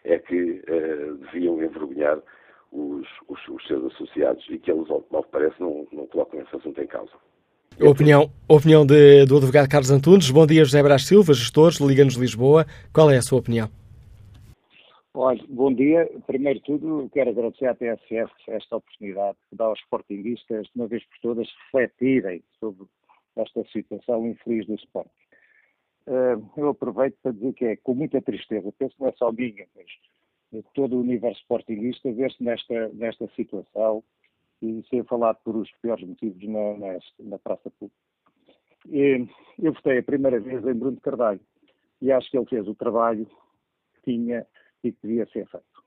é que uh, deviam envergonhar os, os, os, seus associados e que eles, ao que parece, não, não colocam esse assunto em causa. Opinião, opinião de, do advogado Carlos Antunes. Bom dia, José Brás Silva, gestores, Liga-nos Lisboa. Qual é a sua opinião? Olha, bom dia. Primeiro de tudo, quero agradecer à TSF esta oportunidade que dá aos sportinguistas, de uma vez por todas, refletirem sobre esta situação infeliz do esporte. Uh, eu aproveito para dizer que é com muita tristeza, penso que não é só minha, mas todo o universo sportinguista vê-se nesta, nesta situação e ser falado por os piores motivos na, na, na praça pública. E, eu votei a primeira vez em Bruno Carvalho e acho que ele fez o trabalho que tinha e que devia ser feito.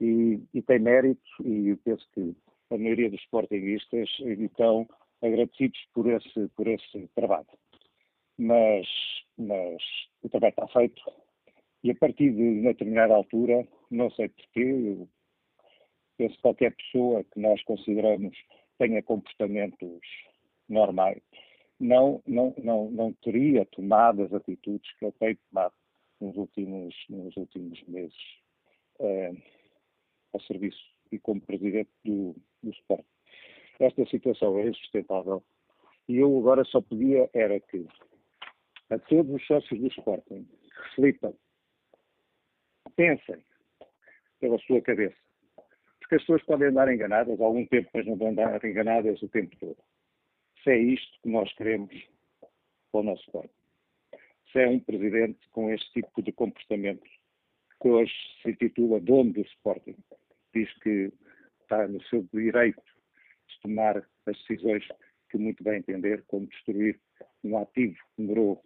E, e tem mérito, e penso que a maioria dos sportinguistas estão agradecidos por esse, por esse trabalho. Mas, mas o trabalho está feito, e a partir de uma determinada altura, não sei porquê, penso que qualquer pessoa que nós consideramos tenha comportamentos normais, não, não, não, não teria tomado as atitudes que ele tem tomado nos últimos, nos últimos meses uh, ao serviço e como presidente do, do Sport. Esta situação é insustentável e eu agora só pedia era que a todos os sócios do Sporting reflitam, pensem pela sua cabeça. Porque as pessoas podem andar enganadas algum tempo, mas não vão andar enganadas o tempo todo. Se é isto que nós queremos para o nosso Sporting se é um presidente com este tipo de comportamento, que hoje se intitula dono do Sporting. Diz que está no seu direito de tomar as decisões que muito bem entender, como destruir um ativo que demorou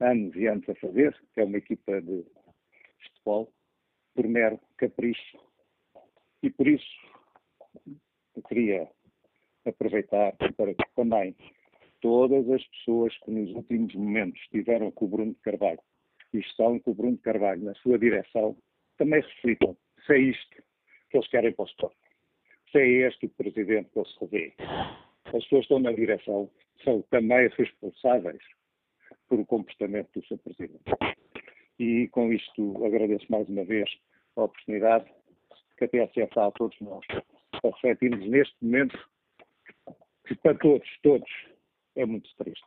anos e anos a fazer, que é uma equipa de futebol, por mero capricho. E por isso eu queria aproveitar para também todas as pessoas que nos últimos momentos estiveram com o Bruno de Carvalho e estão com o Bruno de Carvalho na sua direção, também reflitam se é isto que eles querem para o Sport. Se é este o presidente que eles revê. As pessoas que estão na direção são também responsáveis por o comportamento do seu presidente. E com isto agradeço mais uma vez a oportunidade que a TSF dá a todos nós para refletirmos neste momento que para todos, todos, é muito triste.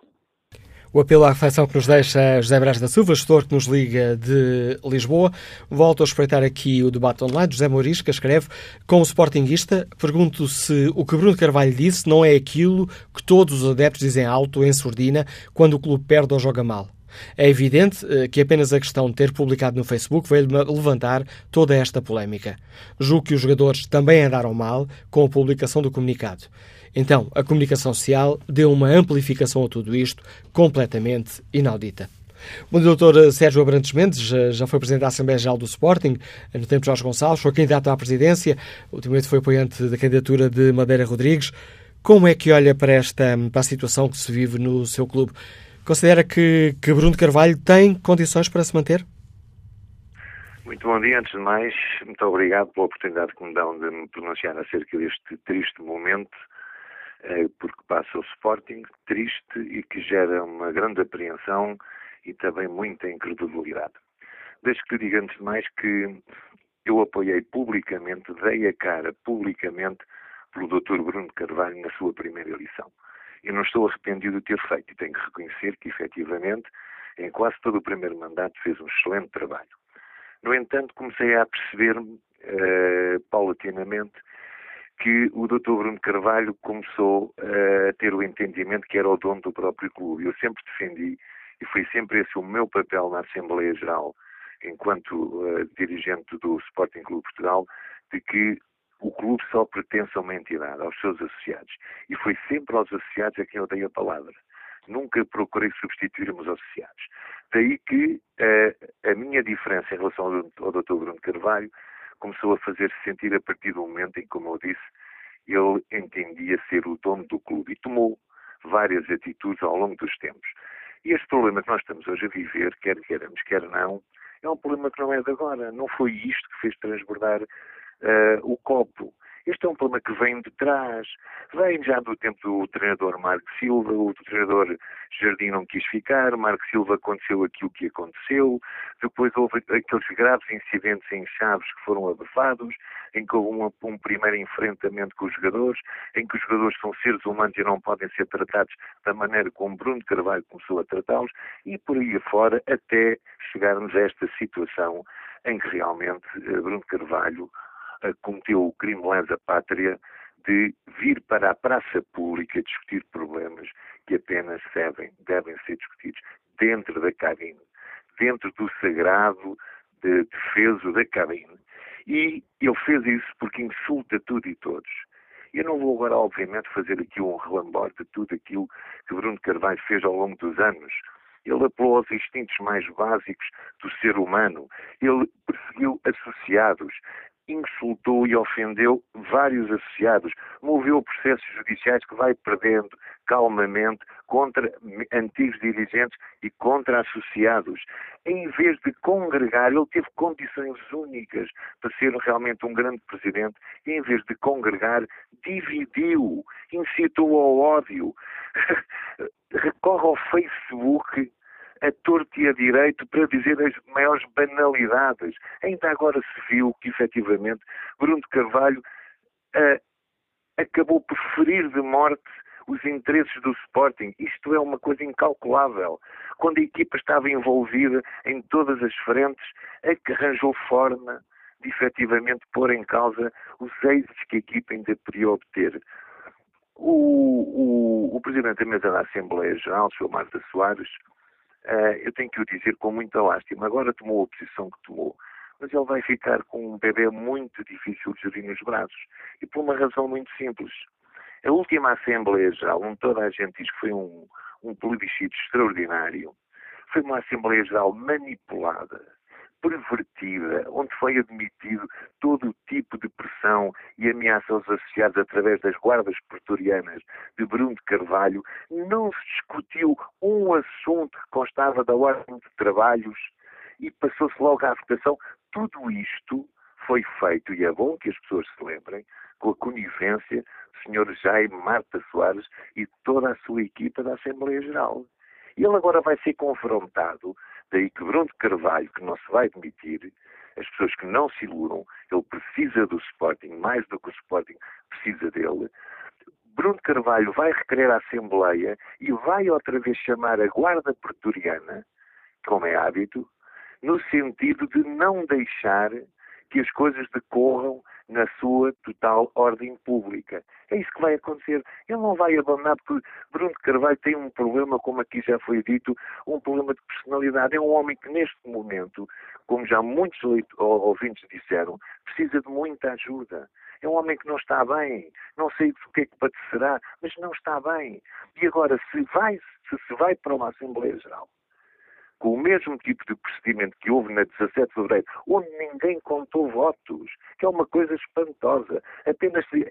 O apelo à reflexão que nos deixa José Brás da Silva, gestor que nos liga de Lisboa. Volto a espreitar aqui o debate online. José Morisca escreve: Como sportinguista, pergunto se o que Bruno Carvalho disse não é aquilo que todos os adeptos dizem alto, em surdina, quando o clube perde ou joga mal. É evidente eh, que apenas a questão de ter publicado no Facebook veio levantar toda esta polémica. Julgo que os jogadores também andaram mal com a publicação do comunicado. Então, a comunicação social deu uma amplificação a tudo isto completamente inaudita. O doutor Sérgio Abrantes Mendes já foi presidente da Assembleia Geral do Sporting, no tempo de Jorge Gonçalves, foi candidato à presidência, ultimamente foi apoiante da candidatura de Madeira Rodrigues. Como é que olha para esta para a situação que se vive no seu clube? Considera que, que Bruno Carvalho tem condições para se manter? Muito bom dia, antes de mais, muito obrigado pela oportunidade que me dão de me pronunciar acerca deste triste momento é, porque passa o Sporting triste e que gera uma grande apreensão e também muita incredulidade. Deixe que diga antes de mais que eu apoiei publicamente, dei a cara publicamente pelo Dr. Bruno Carvalho na sua primeira eleição. Eu não estou arrependido de ter feito e tenho que reconhecer que, efetivamente, em quase todo o primeiro mandato fez um excelente trabalho. No entanto, comecei a perceber-me, uh, paulatinamente, que o Dr. Bruno Carvalho começou a ter o entendimento que era o dono do próprio clube. Eu sempre defendi, e foi sempre esse o meu papel na Assembleia Geral, enquanto uh, dirigente do Sporting Clube Portugal, de que o clube só pertence a uma entidade, aos seus associados. E foi sempre aos associados a quem eu dei a palavra. Nunca procurei substituir meus associados. Daí que uh, a minha diferença em relação ao, ao Dr. Bruno Carvalho começou a fazer-se sentir a partir do momento em que, como eu disse, ele entendia ser o dono do clube e tomou várias atitudes ao longo dos tempos. E este problema que nós estamos hoje a viver, quer queiramos, quer não, é um problema que não é de agora. Não foi isto que fez transbordar uh, o copo. Este é um problema que vem de trás. Vem já do tempo do treinador Marco Silva, o treinador Jardim não quis ficar, Marco Silva aconteceu aquilo que aconteceu, depois houve aqueles graves incidentes em Chaves que foram abafados, em que houve um, um primeiro enfrentamento com os jogadores, em que os jogadores são seres humanos e não podem ser tratados da maneira como Bruno Carvalho começou a tratá-los, e por aí afora até chegarmos a esta situação em que realmente eh, Bruno Carvalho cometeu o crime lesa pátria de vir para a praça pública discutir problemas que apenas devem, devem ser discutidos dentro da cabine, dentro do sagrado de defeso da cabine. E ele fez isso porque insulta tudo e todos. Eu não vou agora, obviamente, fazer aqui um relambor de tudo aquilo que Bruno Carvalho fez ao longo dos anos. Ele apelou aos instintos mais básicos do ser humano. Ele perseguiu associados insultou e ofendeu vários associados, moveu processos judiciais que vai perdendo calmamente contra antigos dirigentes e contra associados. Em vez de congregar, ele teve condições únicas para ser realmente um grande presidente, e em vez de congregar, dividiu, incitou ao ódio, recorre ao Facebook a torto e a direito para dizer as maiores banalidades. Ainda agora se viu que, efetivamente, Bruno de Carvalho uh, acabou por ferir de morte os interesses do Sporting. Isto é uma coisa incalculável. Quando a equipa estava envolvida em todas as frentes, é que arranjou forma de efetivamente pôr em causa os êxitos que a equipa ainda podia obter. O, o, o Presidente da Mesa da Assembleia Geral, o Sr. Marta Soares, Uh, eu tenho que o dizer com muita lástima. Agora tomou a posição que tomou, mas ele vai ficar com um bebê muito difícil de gerir nos braços. E por uma razão muito simples. A última Assembleia Geral, onde toda a gente diz que foi um, um plebiscito extraordinário, foi uma Assembleia Geral manipulada, pervertida, onde foi admitido todo o tipo de pressão e ameaça aos associados através das guardas pretorianas de Bruno de Carvalho, não se discutiu um assunto que constava da ordem de trabalhos e passou-se logo à votação. Tudo isto foi feito, e é bom que as pessoas se lembrem, com a conivência do Sr. Jaime Marta Soares e toda a sua equipa da Assembleia Geral. Ele agora vai ser confrontado Daí que Bruno de Carvalho, que não se vai demitir, as pessoas que não se iludam, ele precisa do Sporting, mais do que o Sporting precisa dele. Bruno Carvalho vai requerer a Assembleia e vai outra vez chamar a Guarda Pretoriana, como é hábito, no sentido de não deixar que as coisas decorram na sua total ordem pública. É isso que vai acontecer. Ele não vai abandonar, porque Bruno Carvalho tem um problema, como aqui já foi dito, um problema de personalidade. É um homem que, neste momento, como já muitos ouvintes disseram, precisa de muita ajuda. É um homem que não está bem, não sei do que é que padecerá, mas não está bem. E agora, se, vai, se se vai para uma Assembleia Geral com o mesmo tipo de procedimento que houve na 17 de fevereiro, onde ninguém contou votos, que é uma coisa espantosa. Apenas se,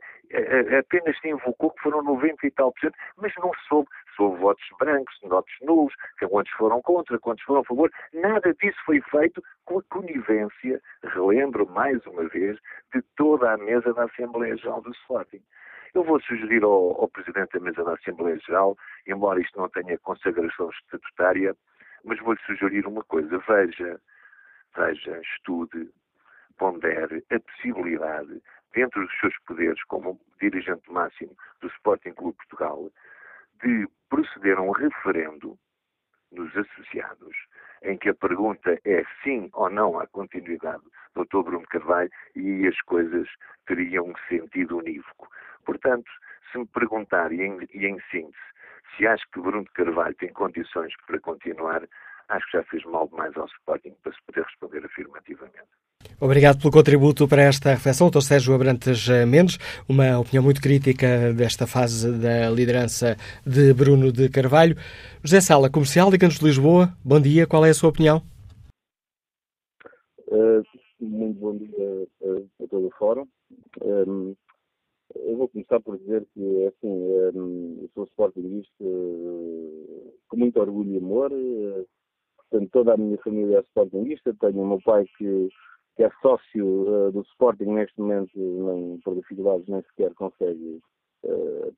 apenas se invocou que foram 90 e tal por cento, mas não soube se houve votos brancos, votos nulos, quantos foram contra, quantos foram a favor. Nada disso foi feito com a conivência, relembro mais uma vez, de toda a mesa da Assembleia Geral do Sporting. Eu vou sugerir ao, ao Presidente da Mesa da Assembleia Geral, embora isto não tenha consagração estatutária, mas vou-lhe sugerir uma coisa. Veja, veja, estude, pondere a possibilidade, dentro dos seus poderes como dirigente máximo do Sporting Clube Portugal, de proceder a um referendo nos associados, em que a pergunta é sim ou não à continuidade do Dr. Bruno Carvalho e as coisas teriam sentido unívoco. Portanto, se me perguntar, e e em síntese, se acho que Bruno Carvalho tem condições para continuar, acho que já fiz mal demais ao Sporting para se poder responder afirmativamente. Obrigado pelo contributo para esta reflexão, Dr. Sérgio Abrantes Mendes. Uma opinião muito crítica desta fase da liderança de Bruno de Carvalho. José Sala, comercial de Cantos de Lisboa, bom dia, qual é a sua opinião? Uh, muito bom dia uh, a todo o fórum. Um, eu vou começar por dizer que, assim, um, eu sou sportingista uh, com muito orgulho e amor. portanto, toda a minha família é sportingista. Tenho o meu pai que que é sócio uh, do Sporting neste momento, nem, por dificuldades nem sequer consegue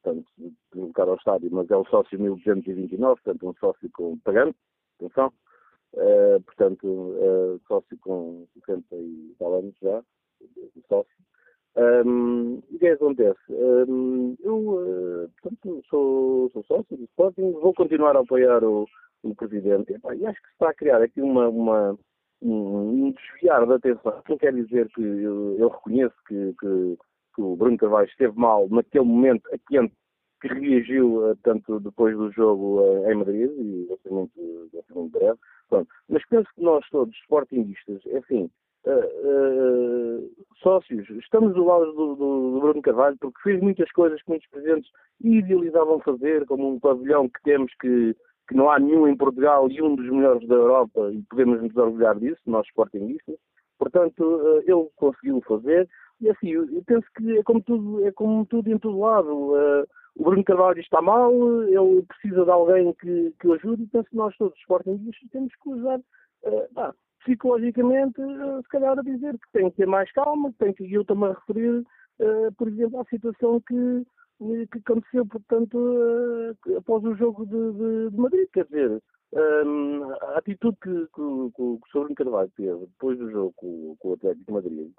tanto deslocar ao estádio, mas é o sócio 1229, portanto um sócio com pagante, atenção, portanto sócio com 50 e tal anos já, sócio. Um, o que é que acontece? Um, eu, portanto, sou, sou sócio do Sporting, vou continuar a apoiar o, o Presidente, e, pá, e acho que se está a criar aqui uma, uma um, desviar da atenção. Não quer dizer que eu, eu reconheço que, que, que, o Bruno Carvalho esteve mal naquele momento a quente que reagiu uh, tanto depois do jogo uh, em Madrid, e ser muito, muito breve. Pronto. Mas penso que nós todos, sportingistas, é assim, uh, sócios, estamos do lado do, do, do, Bruno Carvalho porque fez muitas coisas que muitos presidentes idealizavam fazer, como um pavilhão que temos que que não há nenhum em Portugal e um dos melhores da Europa, e podemos nos orgulhar disso, nós sportingistas. Portanto, eh, ele conseguiu fazer, e assim, eu penso que é como tudo, é como tudo em todo lado. O Bruno Carvalho está mal, ele precisa de alguém que, que o ajude, e penso que nós todos, sportingistas, temos que usar, ah, psicologicamente, se calhar a dizer que tem que ter mais calma, tem que eu também referir, por exemplo, à situação que que aconteceu, portanto, uh, após o jogo de, de, de Madrid. Quer dizer, um, a atitude que, que, que, o Sobrinho Carvalho teve depois do jogo com, com o Atlético de Madrid,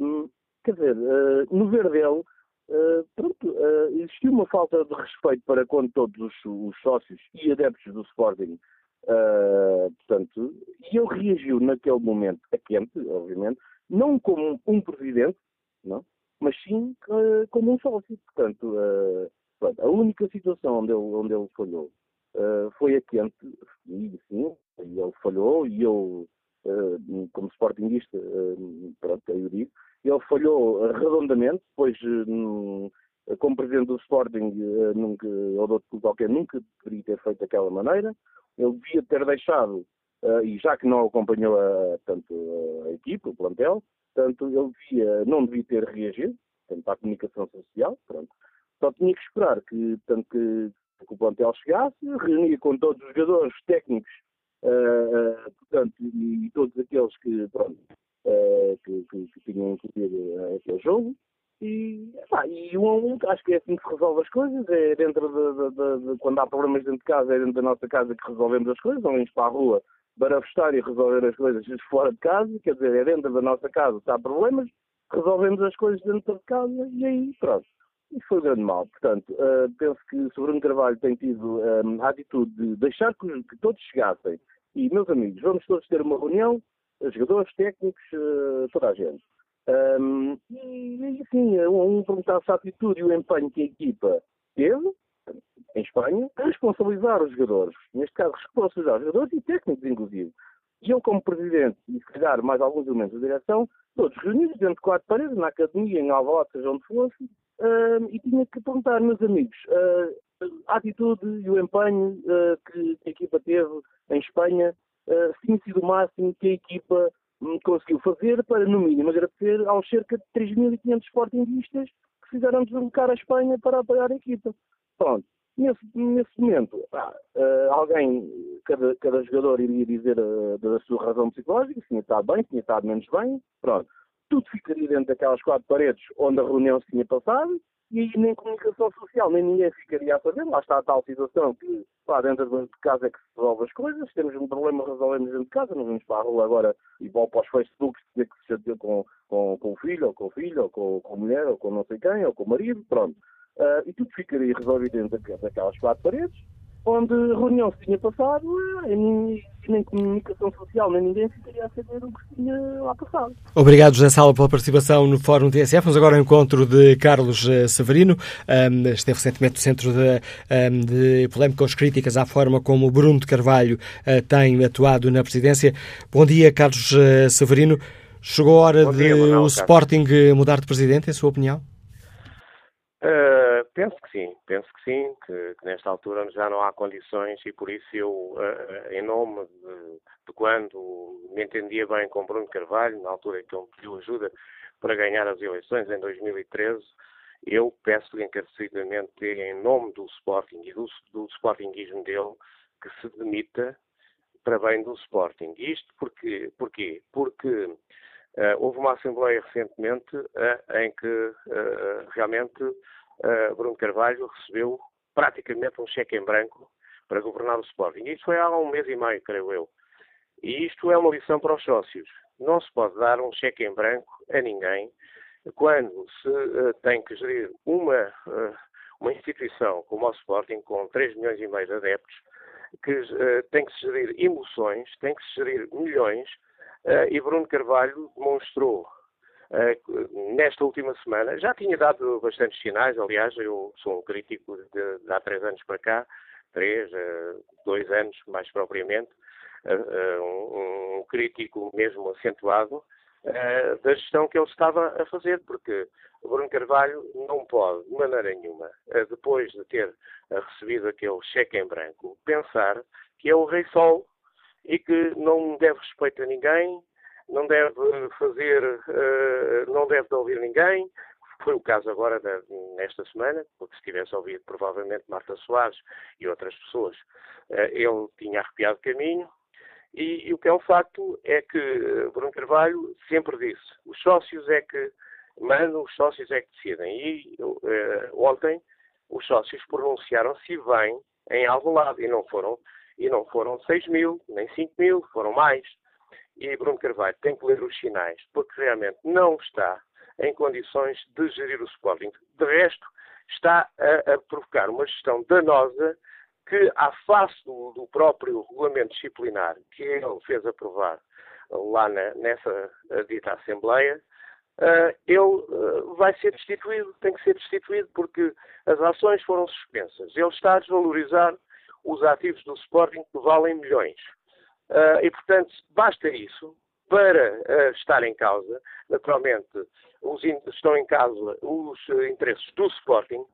um, quer dizer, uh, no ver dele, uh, pronto, existiu uma falta de respeito para com todos os, os sócios e adeptos do Sporting. Portanto, e ele reagiu naquele momento a quente, obviamente, não como um presidente, não? mas sim uh, como um sócio. Portanto, uh, a única situação onde ele, onde ele falhou uh, foi a quente, e sim, ele falhou, e eu, como sportingista, pronto, eu digo, ele falhou redondamente, pois como presidente do Sporting nunca, ou de outro qualquer, nunca deveria ter feito daquela maneira. Ele devia ter deixado, e já que não acompanhou a, tanto a equipe, o plantel, Portanto, ele devia, não devia ter reagido, para a comunicação social, pronto. Só tinha que esperar que, tanto que, que o plantel chegasse, reunia com todos os jogadores técnicos, uh, portanto, e, e, todos aqueles que, pronto, uh, que, que, que, tinham incluído aquele jogo, e, pá, e um a um, acho que é assim que se resolve as coisas, é dentro de, de, de, de, quando há problemas dentro de casa, é dentro da nossa casa que resolvemos as coisas, não vamos para a rua barafustar e resolver as coisas fora de casa, quer dizer, é dentro da nossa casa, se há problemas, resolvemos as coisas dentro de casa e aí, pronto. Isso foi grande mal. Portanto, uh, penso que o Bruno Carvalho tem tido um, a atitude de deixar que, que, todos chegassem. E, meus amigos, vamos todos ter uma reunião, jogadores, técnicos, uh, toda a gente. Um, e, assim, um, perguntar-se a atitude e o empenho que a equipa teve, em Espanha, responsabilizar os jogadores. Neste caso, responsabilizar os jogadores e técnicos, inclusive. E eu, como presidente, e se calhar mais alguns elementos da direção, todos reunidos dentro de quatro paredes, na academia, em Alvalade, seja onde fosse, e tinha que perguntar, meus amigos, uh, a atitude e o empenho uh, que, a equipa teve em Espanha, uh, tinha sido o máximo que a equipa conseguiu fazer para, no mínimo, agradecer aos cerca de 3.500 sportingistas que fizeram deslocar a Espanha para apoiar a equipa. Pronto. Nesse, nesse momento, ah, alguém, cada, cada jogador iria dizer uh, da sua razão psicológica, se tinha estado bem, se tinha estado menos bem, pronto. Tudo ficaria dentro daquelas quatro paredes onde a reunião se tinha passado, e aí nem comunicação social, nem ninguém ficaria a saber. Lá está a tal situação que lá dentro de casa é que se resolve as coisas. Temos um problema, resolvemos dentro de casa. Não vamos para a rua agora e vou para os Facebooks dizer que se chateou com, com, com o filho, ou com o filho, ou com, com a mulher, ou com não sei quem, ou com o marido. Pronto uh, e tudo ficaria resolvido dentro daquelas quatro paredes, onde a reunião se tinha passado, nem, nem comunicação social, nem ninguém ficaria a saber o que se tinha lá passado. Obrigado, José Sala, pela participação no Fórum TSF. Vamos agora ao encontro de Carlos uh, Severino. Um, esteve recentemente no centro de, um, de polémicas críticas à forma como o Bruno de Carvalho uh, tem atuado na presidência. Bom dia, Carlos Severino. Chegou a hora dia, de Manuel, o Sporting mudar de presidente, em sua opinião? Uh, penso que sim, penso que sim, que, que, nesta altura já não há condições e por isso eu, uh, em nome de, de, quando me entendia bem com Bruno Carvalho, na altura em que ele me pediu ajuda para ganhar as eleições em 2013, eu peço-lhe encarecidamente, em nome do Sporting e do, do Sportingismo dele, que se demita para bem do Sporting. Isto porque, porquê? Porque Uh, houve uma Assembleia recentemente uh, em que uh, realmente Bruno Carvalho recebeu praticamente um cheque em branco para governar o Sporting. Isto foi há um mês e meio, creio eu. E isto é uma lição para os sócios. Não se pode dar um cheque em branco a ninguém quando se tem que gerir uma, uma instituição como o Sporting, com 3 milhões e meio de adeptos, que tem que se gerir emoções, tem que se gerir milhões, Uh, e Bruno Carvalho demonstrou uh, nesta última semana, já tinha dado bastantes sinais, aliás, eu sou um crítico de, de há três anos para cá, três, uh, dois anos mais propriamente, um, um, crítico mesmo acentuado da gestão que ele estava a fazer, porque Bruno Carvalho não pode, de maneira nenhuma, depois de ter recebido aquele cheque em branco, pensar que é o Rei Sol e que não deve respeito a ninguém, não deve fazer, uh, não deve ouvir ninguém. Foi o caso agora nesta semana, porque se tivesse ouvido provavelmente Marta Soares e outras pessoas, uh, ele tinha arrepiado caminho. E, e, o que é um facto é que Bruno Carvalho sempre disse: os sócios é que mandam, os sócios é que decidem. E ontem os sócios pronunciaram-se bem em algum lado e não foram e não foram 6 mil, nem 5 mil, foram mais. E Bruno Carvalho tem que ler os sinais, porque realmente não está em condições de gerir o Sporting. De resto, está a, a provocar uma gestão danosa que, à face do, do, próprio regulamento disciplinar que ele fez aprovar lá na, nessa dita Assembleia, uh, ele uh, vai ser destituído, tem que ser destituído, porque as ações foram suspensas. Ele está a desvalorizar os ativos do Sporting que valem milhões. Uh, e, portanto, basta isso para uh, estar em causa, naturalmente, os, estão em causa os uh, interesses do Sporting,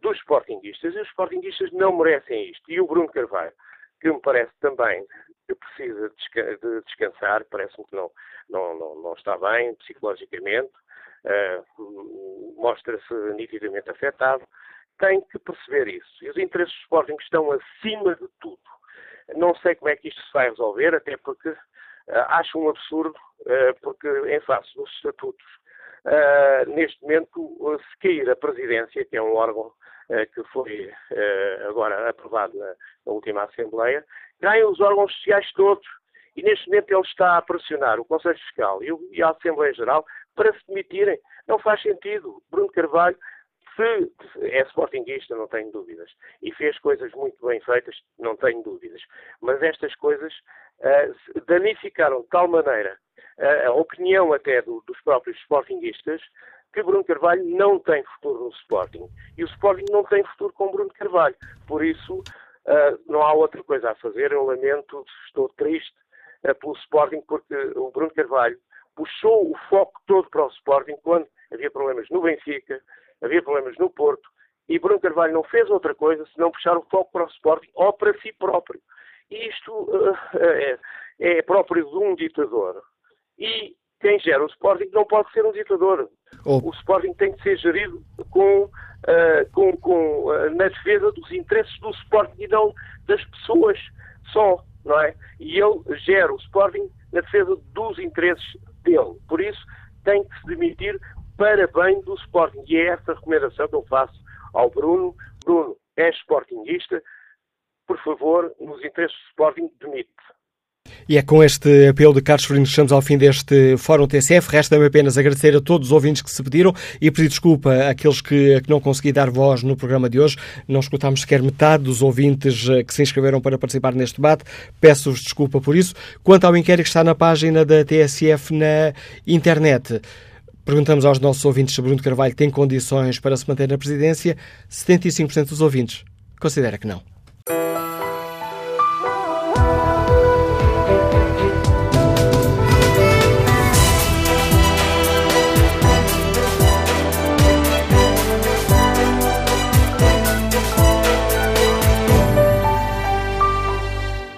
dos Sportingistas, e os Sportingistas não merecem isto. E o Bruno Carvalho, que me parece também que precisa de descansar, parece-me que não, não, não, não, está bem psicologicamente, mostra-se nitidamente afetado, tem que perceber isso. E os interesses do Sporting estão acima de tudo. Não sei como é que isto se vai resolver, até porque uh, acho um absurdo, uh, porque em face dos estatutos, uh, neste momento, se cair a presidência, que é um órgão que foi agora aprovado na, na última Assembleia, caem os órgãos sociais todos. E neste momento ele está a pressionar o Conselho Fiscal e, o, e a Assembleia Geral para se demitirem. Não faz sentido. Bruno Carvalho se é sportinguista, não tenho dúvidas. E fez coisas muito bem feitas, não tenho dúvidas. Mas estas coisas uh, danificaram de tal maneira uh, a opinião até do, dos próprios sportinguistas que Bruno Carvalho não tem futuro no Sporting. E o Sporting não tem futuro com Bruno Carvalho. Por isso, uh, não há outra coisa a fazer. Eu lamento, estou triste pelo Sporting, porque o Bruno Carvalho puxou o foco todo para o Sporting quando havia problemas no Benfica, havia problemas no Porto, e Bruno Carvalho não fez outra coisa senão puxar o foco para o Sporting ou para si próprio. E isto uh, é, é, próprio de um ditador. E quem gera o Sporting não pode ser um ditador. Oh. O Sporting tem que ser gerido com, uh, com, com uh, na defesa dos interesses do Sporting e não das pessoas só, não é? E ele gera o Sporting na defesa dos interesses dele. Por isso, tem que se demitir para bem do Sporting. E é essa a recomendação que eu faço ao Bruno. Bruno, és Sportingista, por favor, nos interesses do Sporting, demite. E é com este apelo de Carlos Freitas que chegamos ao fim deste Fórum TSF. Resta-me apenas agradecer a todos os ouvintes que se pediram e pedir desculpa àqueles que, que não consegui dar voz no programa de hoje. Não escutámos sequer metade dos ouvintes eh, que se inscreveram para participar neste debate. Peço-vos desculpa por isso. Quanto ao inquérito que está na página da TSF na internet, perguntamos aos nossos ouvintes se Bruno Carvalho tem condições para se manter na presidência. 75% dos ouvintes considera que não.